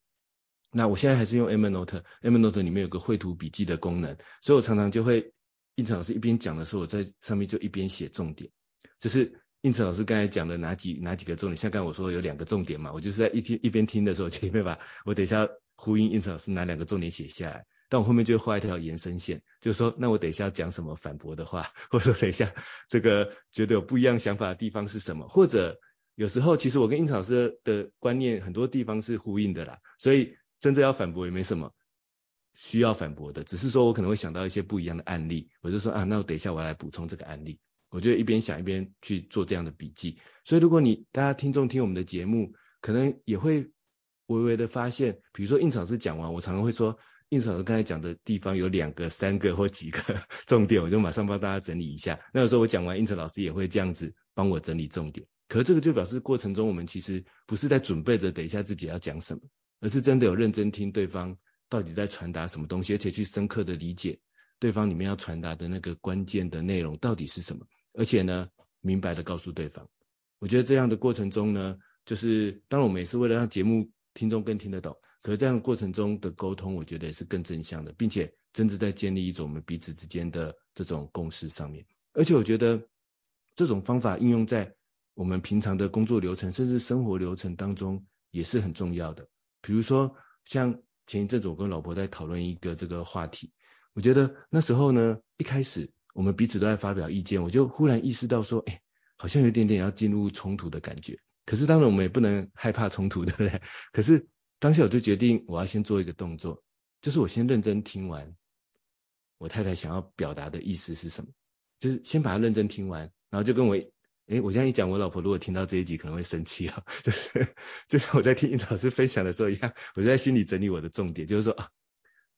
那我现在还是用 Evernote，Evernote 里面有个绘图笔记的功能，所以我常常就会应成老师一边讲的时候，我在上面就一边写重点。就是应成老师刚才讲的哪几哪几个重点，像刚才我说有两个重点嘛，我就是在一听一边听的时候，就一边把我等一下呼应应成老师哪两个重点写下来。但我后面就画一条延伸线，就是说，那我等一下要讲什么反驳的话，或者说等一下这个觉得有不一样想法的地方是什么，或者有时候其实我跟印草师的观念很多地方是呼应的啦，所以真正要反驳也没什么需要反驳的，只是说我可能会想到一些不一样的案例，我就说啊，那我等一下我来补充这个案例，我就一边想一边去做这样的笔记。所以如果你大家听众听我们的节目，可能也会微微的发现，比如说胤丞老师讲完，我常常会说。胤丞老师刚才讲的地方有两个、三个或几个 重点，我就马上帮大家整理一下。那有时候我讲完，胤丞老师也会这样子帮我整理重点。可是这个就表示过程中我们其实不是在准备着等一下自己要讲什么，而是真的有认真听对方到底在传达什么东西，而且去深刻的理解对方里面要传达的那个关键的内容到底是什么，而且呢，明白的告诉对方。我觉得这样的过程中呢，就是当然我们也是为了让节目听众更听得懂。可是这样过程中的沟通，我觉得也是更正向的，并且真的在建立一种我们彼此之间的这种共识上面。而且我觉得这种方法应用在我们平常的工作流程，甚至生活流程当中也是很重要的。比如说，像前一阵子我跟老婆在讨论一个这个话题，我觉得那时候呢，一开始我们彼此都在发表意见，我就忽然意识到说，哎，好像有一点点要进入冲突的感觉。可是当然我们也不能害怕冲突，对不对？可是。当下我就决定，我要先做一个动作，就是我先认真听完我太太想要表达的意思是什么，就是先把它认真听完，然后就跟我，诶，我现在一讲，我老婆如果听到这一集可能会生气啊，就是 就像我在听尹老师分享的时候一样，我就在心里整理我的重点，就是说啊，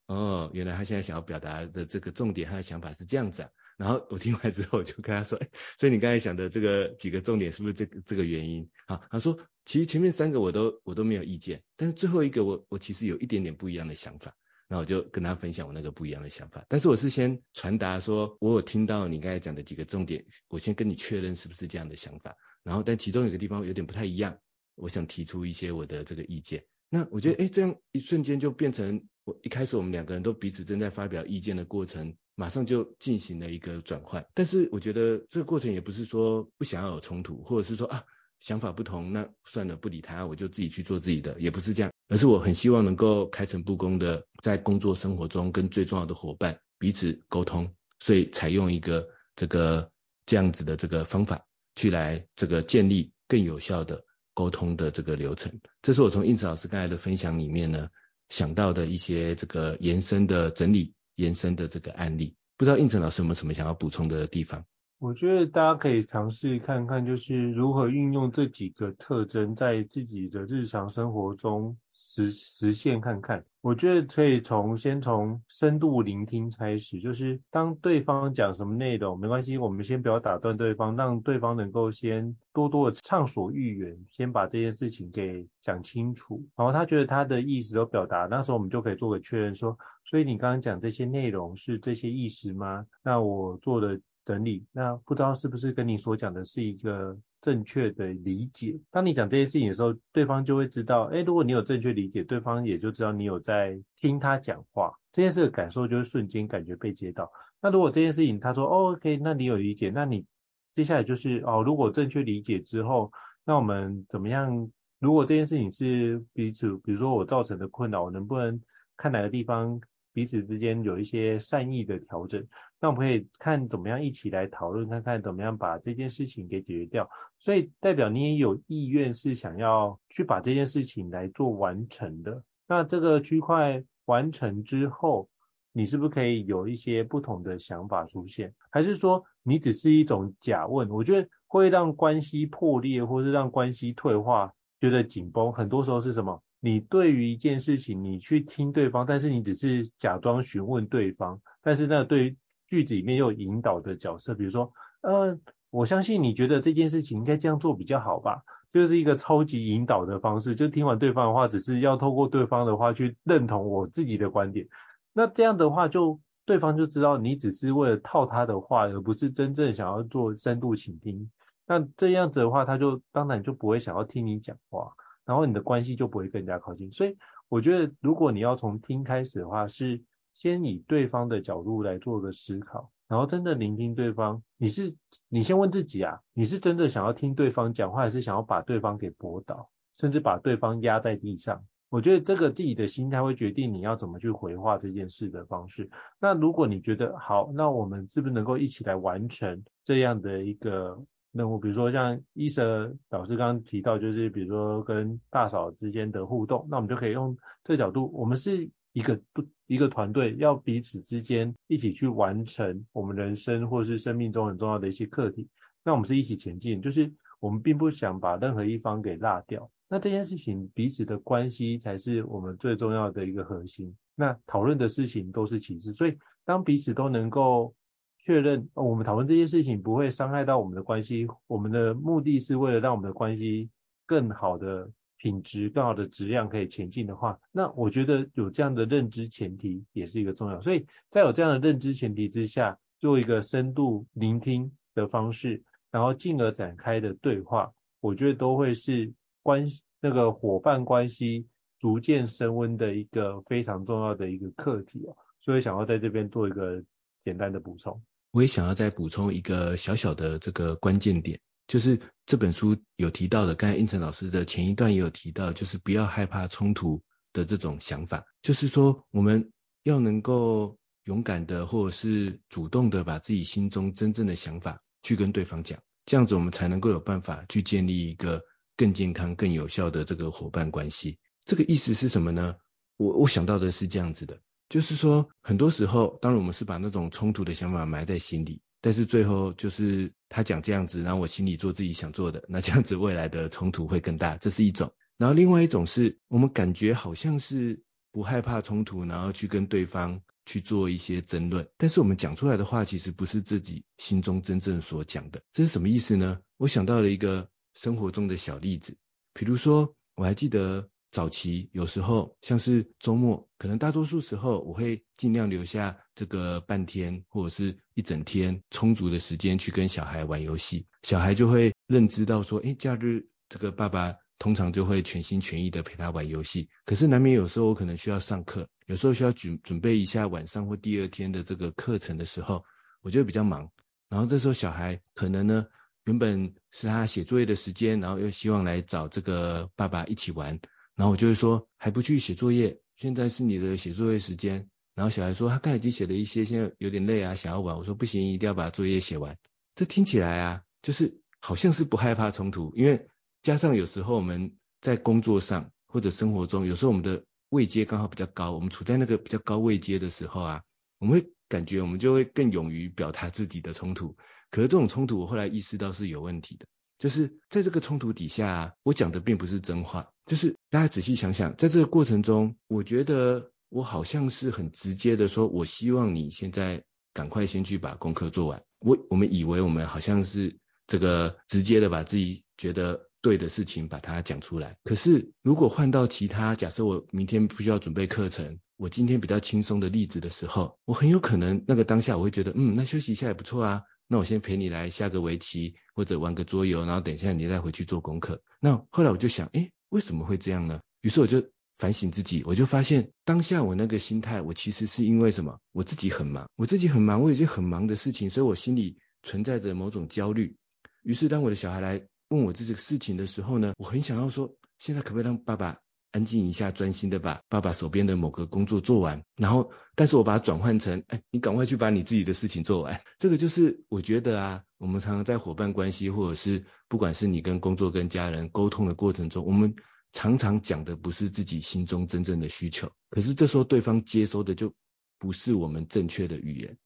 哦，原来他现在想要表达的这个重点，他的想法是这样子啊。然后我听完之后，我就跟他说，哎，所以你刚才讲的这个几个重点是不是这个这个原因？好，他说其实前面三个我都我都没有意见，但是最后一个我我其实有一点点不一样的想法，然后我就跟他分享我那个不一样的想法。但是我是先传达说，我有听到你刚才讲的几个重点，我先跟你确认是不是这样的想法。然后但其中有个地方有点不太一样，我想提出一些我的这个意见。那我觉得，哎，这样一瞬间就变成我一开始我们两个人都彼此正在发表意见的过程。马上就进行了一个转换，但是我觉得这个过程也不是说不想要有冲突，或者是说啊想法不同，那算了不理他，我就自己去做自己的，也不是这样，而是我很希望能够开诚布公的在工作生活中跟最重要的伙伴彼此沟通，所以采用一个这个这样子的这个方法去来这个建立更有效的沟通的这个流程。这是我从应成老师刚才的分享里面呢想到的一些这个延伸的整理。延伸的这个案例，不知道应成老师有没有什么想要补充的地方？我觉得大家可以尝试看看，就是如何运用这几个特征在自己的日常生活中实实现看看。我觉得可以从先从深度聆听开始，就是当对方讲什么内容，没关系，我们先不要打断对方，让对方能够先多多的畅所欲言，先把这件事情给讲清楚。然后他觉得他的意思都表达，那时候我们就可以做个确认，说，所以你刚刚讲这些内容是这些意思吗？那我做了整理，那不知道是不是跟你所讲的是一个。正确的理解，当你讲这些事情的时候，对方就会知道，哎，如果你有正确理解，对方也就知道你有在听他讲话，这件事的感受就是瞬间感觉被接到。那如果这件事情他说，哦，OK，那你有理解，那你接下来就是，哦，如果正确理解之后，那我们怎么样？如果这件事情是彼此，比如说我造成的困扰，我能不能看哪个地方？彼此之间有一些善意的调整，那我们可以看怎么样一起来讨论，看看怎么样把这件事情给解决掉。所以代表你也有意愿是想要去把这件事情来做完成的。那这个区块完成之后，你是不是可以有一些不同的想法出现？还是说你只是一种假问？我觉得会让关系破裂，或是让关系退化，觉得紧绷，很多时候是什么？你对于一件事情，你去听对方，但是你只是假装询问对方，但是那对句子里面有引导的角色，比如说，呃，我相信你觉得这件事情应该这样做比较好吧，就是一个超级引导的方式，就听完对方的话，只是要透过对方的话去认同我自己的观点，那这样的话就对方就知道你只是为了套他的话，而不是真正想要做深度倾听，那这样子的话，他就当然就不会想要听你讲话。然后你的关系就不会更加靠近，所以我觉得如果你要从听开始的话，是先以对方的角度来做个思考，然后真的聆听对方。你是你先问自己啊，你是真的想要听对方讲话，还是想要把对方给驳倒，甚至把对方压在地上？我觉得这个自己的心态会决定你要怎么去回话这件事的方式。那如果你觉得好，那我们是不是能够一起来完成这样的一个？任务比如说像伊瑟老师刚刚提到，就是比如说跟大嫂之间的互动，那我们就可以用这个角度，我们是一个不一个团队，要彼此之间一起去完成我们人生或是生命中很重要的一些课题。那我们是一起前进，就是我们并不想把任何一方给落掉。那这件事情彼此的关系才是我们最重要的一个核心。那讨论的事情都是其次，所以当彼此都能够。确认我们讨论这些事情不会伤害到我们的关系，我们的目的是为了让我们的关系更好的品质、更好的质量可以前进的话，那我觉得有这样的认知前提也是一个重要。所以在有这样的认知前提之下，做一个深度聆听的方式，然后进而展开的对话，我觉得都会是关那个伙伴关系逐渐升温的一个非常重要的一个课题哦。所以想要在这边做一个简单的补充。我也想要再补充一个小小的这个关键点，就是这本书有提到的，刚才胤丞老师的前一段也有提到，就是不要害怕冲突的这种想法，就是说我们要能够勇敢的或者是主动的把自己心中真正的想法去跟对方讲，这样子我们才能够有办法去建立一个更健康、更有效的这个伙伴关系。这个意思是什么呢？我我想到的是这样子的。就是说，很多时候，当然我们是把那种冲突的想法埋在心里，但是最后就是他讲这样子，然后我心里做自己想做的，那这样子未来的冲突会更大，这是一种。然后另外一种是我们感觉好像是不害怕冲突，然后去跟对方去做一些争论，但是我们讲出来的话其实不是自己心中真正所讲的，这是什么意思呢？我想到了一个生活中的小例子，比如说我还记得。早期有时候像是周末，可能大多数时候我会尽量留下这个半天或者是一整天充足的时间去跟小孩玩游戏，小孩就会认知到说，诶，假日这个爸爸通常就会全心全意的陪他玩游戏。可是难免有时候我可能需要上课，有时候需要准准备一下晚上或第二天的这个课程的时候，我就比较忙。然后这时候小孩可能呢，原本是他写作业的时间，然后又希望来找这个爸爸一起玩。然后我就会说，还不去写作业，现在是你的写作业时间。然后小孩说，他刚才已经写了一些，现在有点累啊，想要玩。我说不行，一定要把作业写完。这听起来啊，就是好像是不害怕冲突，因为加上有时候我们在工作上或者生活中，有时候我们的位阶刚好比较高，我们处在那个比较高位阶的时候啊，我们会感觉我们就会更勇于表达自己的冲突。可是这种冲突，我后来意识到是有问题的。就是在这个冲突底下，我讲的并不是真话。就是大家仔细想想，在这个过程中，我觉得我好像是很直接的说，我希望你现在赶快先去把功课做完。我我们以为我们好像是这个直接的把自己觉得对的事情把它讲出来。可是如果换到其他，假设我明天不需要准备课程，我今天比较轻松的例子的时候，我很有可能那个当下我会觉得，嗯，那休息一下也不错啊。那我先陪你来下个围棋，或者玩个桌游，然后等一下你再回去做功课。那后来我就想，诶，为什么会这样呢？于是我就反省自己，我就发现当下我那个心态，我其实是因为什么？我自己很忙，我自己很忙，我有些很忙的事情，所以我心里存在着某种焦虑。于是当我的小孩来问我这个事情的时候呢，我很想要说，现在可不可以让爸爸安静一下，专心的把爸爸手边的某个工作做完，然后，但是我把它转换成，哎，你赶快去把你自己的事情做完。这个就是我觉得啊，我们常常在伙伴关系，或者是不管是你跟工作跟家人沟通的过程中，我们常常讲的不是自己心中真正的需求，可是这时候对方接收的就不是我们正确的语言，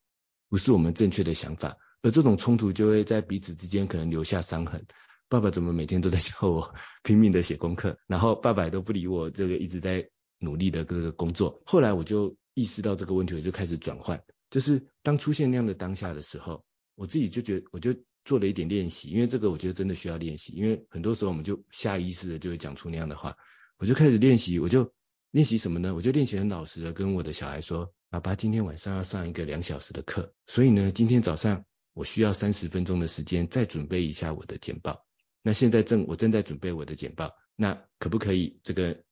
不是我们正确的想法，而这种冲突就会在彼此之间可能留下伤痕。爸爸怎么每天都在叫我 拼命的写功课，然后爸爸都不理我，这个一直在努力的这个工作。后来我就意识到这个问题，我就开始转换，就是当出现那样的当下的时候，我自己就觉得我就做了一点练习，因为这个我觉得真的需要练习，因为很多时候我们就下意识的就会讲出那样的话，我就开始练习，我就练习什么呢？我就练习很老实的跟我的小孩说，爸爸今天晚上要上一个两小时的课，所以呢，今天早上我需要三十分钟的时间再准备一下我的简报。那现在正我正在准备我的简报，那可不可以这个？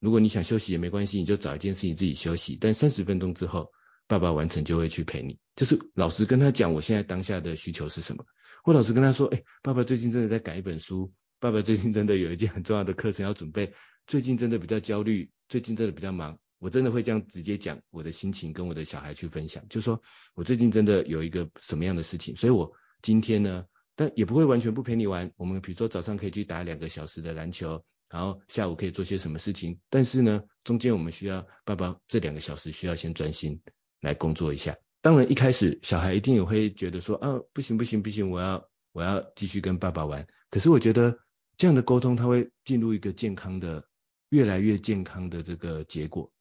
如果你想休息也没关系，你就找一件事情自己休息。但三十分钟之后，爸爸完成就会去陪你。就是老实跟他讲，我现在当下的需求是什么？或老实跟他说，哎，爸爸最近真的在改一本书，爸爸最近真的有一件很重要的课程要准备，最近真的比较焦虑，最近真的比较忙。我真的会这样直接讲我的心情，跟我的小孩去分享，就说我最近真的有一个什么样的事情，所以我今天呢。但也不会完全不陪你玩。我们比如说早上可以去打两个小时的篮球，然后下午可以做些什么事情。但是呢，中间我们需要爸爸这两个小时需要先专心来工作一下。当然一开始小孩一定也会觉得说，啊，不行不行不行，我要我要继续跟爸爸玩。可是我觉得这样的沟通，他会进入一个健康的、越来越健康的这个结果，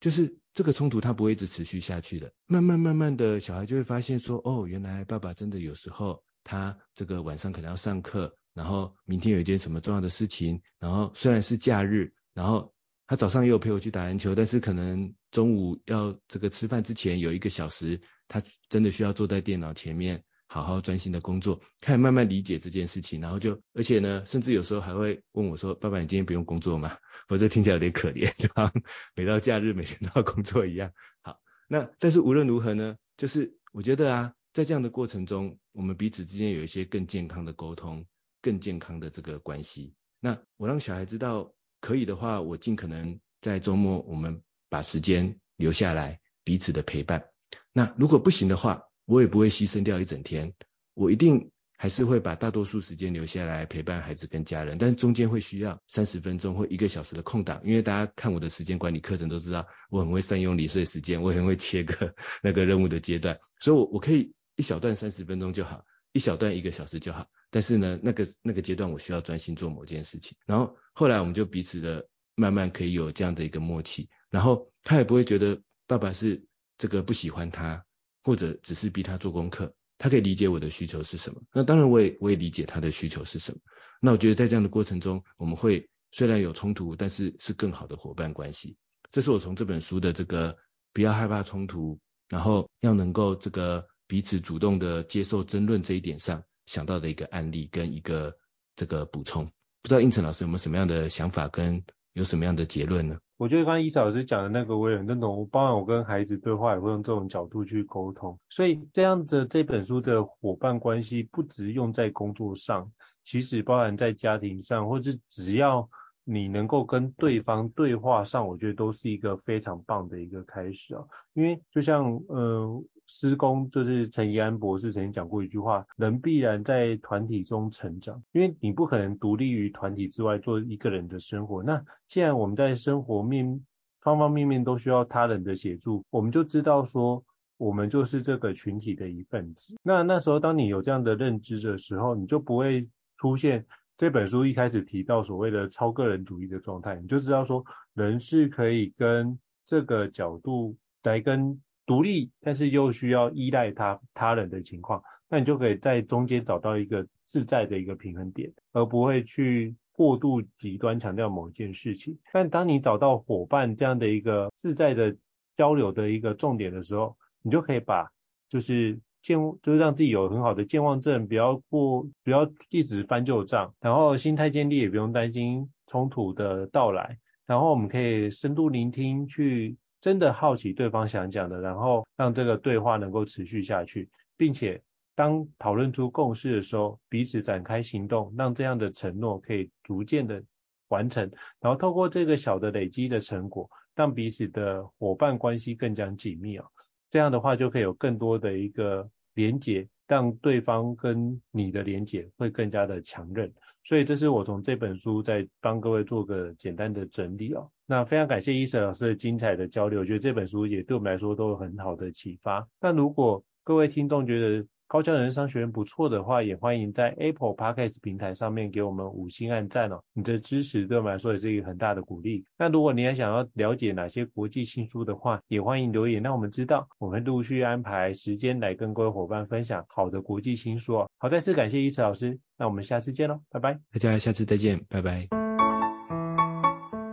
就是这个冲突它不会一直持续下去的。慢慢慢慢的小孩就会发现说，哦，原来爸爸真的有时候。他这个晚上可能要上课，然后明天有一件什么重要的事情，然后虽然是假日，然后他早上也有陪我去打篮球，但是可能中午要这个吃饭之前有一个小时，他真的需要坐在电脑前面好好专心的工作，开始慢慢理解这件事情，然后就而且呢，甚至有时候还会问我说：“爸爸，你今天不用工作吗？” 我这听起来有点可怜，对吧？每到假日每天都要工作一样。好，那但是无论如何呢，就是我觉得啊。在这样的过程中，我们彼此之间有一些更健康的沟通，更健康的这个关系。那我让小孩知道，可以的话，我尽可能在周末我们把时间留下来彼此的陪伴。那如果不行的话，我也不会牺牲掉一整天，我一定。还是会把大多数时间留下来陪伴孩子跟家人，但是中间会需要三十分钟或一个小时的空档，因为大家看我的时间管理课程都知道，我很会善用零碎时间，我很会切割 那个任务的阶段，所以我我可以一小段三十分钟就好，一小段一个小时就好，但是呢，那个那个阶段我需要专心做某件事情，然后后来我们就彼此的慢慢可以有这样的一个默契，然后他也不会觉得爸爸是这个不喜欢他，或者只是逼他做功课。他可以理解我的需求是什么，那当然我也我也理解他的需求是什么。那我觉得在这样的过程中，我们会虽然有冲突，但是是更好的伙伴关系。这是我从这本书的这个不要害怕冲突，然后要能够这个彼此主动的接受争论这一点上想到的一个案例跟一个这个补充。不知道胤丞老师有没有什么样的想法跟有什么样的结论呢？我觉得刚刚伊嫂老师讲的那个我也很认同，包含我跟孩子对话也会用这种角度去沟通，所以这样子这本书的伙伴关系不只用在工作上，其实包含在家庭上，或者只要你能够跟对方对话上，我觉得都是一个非常棒的一个开始啊，因为就像呃。施工就是陈怡安博士曾经讲过一句话：人必然在团体中成长，因为你不可能独立于团体之外做一个人的生活。那既然我们在生活面方方面面都需要他人的协助，我们就知道说，我们就是这个群体的一份子。那那时候当你有这样的认知的时候，你就不会出现这本书一开始提到所谓的超个人主义的状态，你就知道说人是可以跟这个角度来跟独立，但是又需要依赖他他人的情况，那你就可以在中间找到一个自在的一个平衡点，而不会去过度极端强调某一件事情。但当你找到伙伴这样的一个自在的交流的一个重点的时候，你就可以把就是。健就是让自己有很好的健忘症，不要过，不要一直翻旧账，然后心态建立也不用担心冲突的到来，然后我们可以深度聆听，去真的好奇对方想讲的，然后让这个对话能够持续下去，并且当讨论出共识的时候，彼此展开行动，让这样的承诺可以逐渐的完成，然后透过这个小的累积的成果，让彼此的伙伴关系更加紧密啊。这样的话就可以有更多的一个连结，让对方跟你的连结会更加的强韧。所以这是我从这本书在帮各位做个简单的整理哦。那非常感谢伊森老师的精彩的交流，我觉得这本书也对我们来说都有很好的启发。那如果各位听众觉得，高效人生商学院不错的话，也欢迎在 Apple Podcast 平台上面给我们五星按赞哦。你的支持对我们来说也是一个很大的鼓励。那如果你还想要了解哪些国际新书的话，也欢迎留言让我们知道，我们陆续安排时间来跟各位伙伴分享好的国际新书哦。好，再次感谢伊慈老师，那我们下次见喽，拜拜。大家下次再见，拜拜。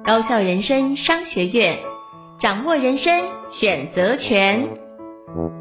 高效人生商学院，掌握人生选择权。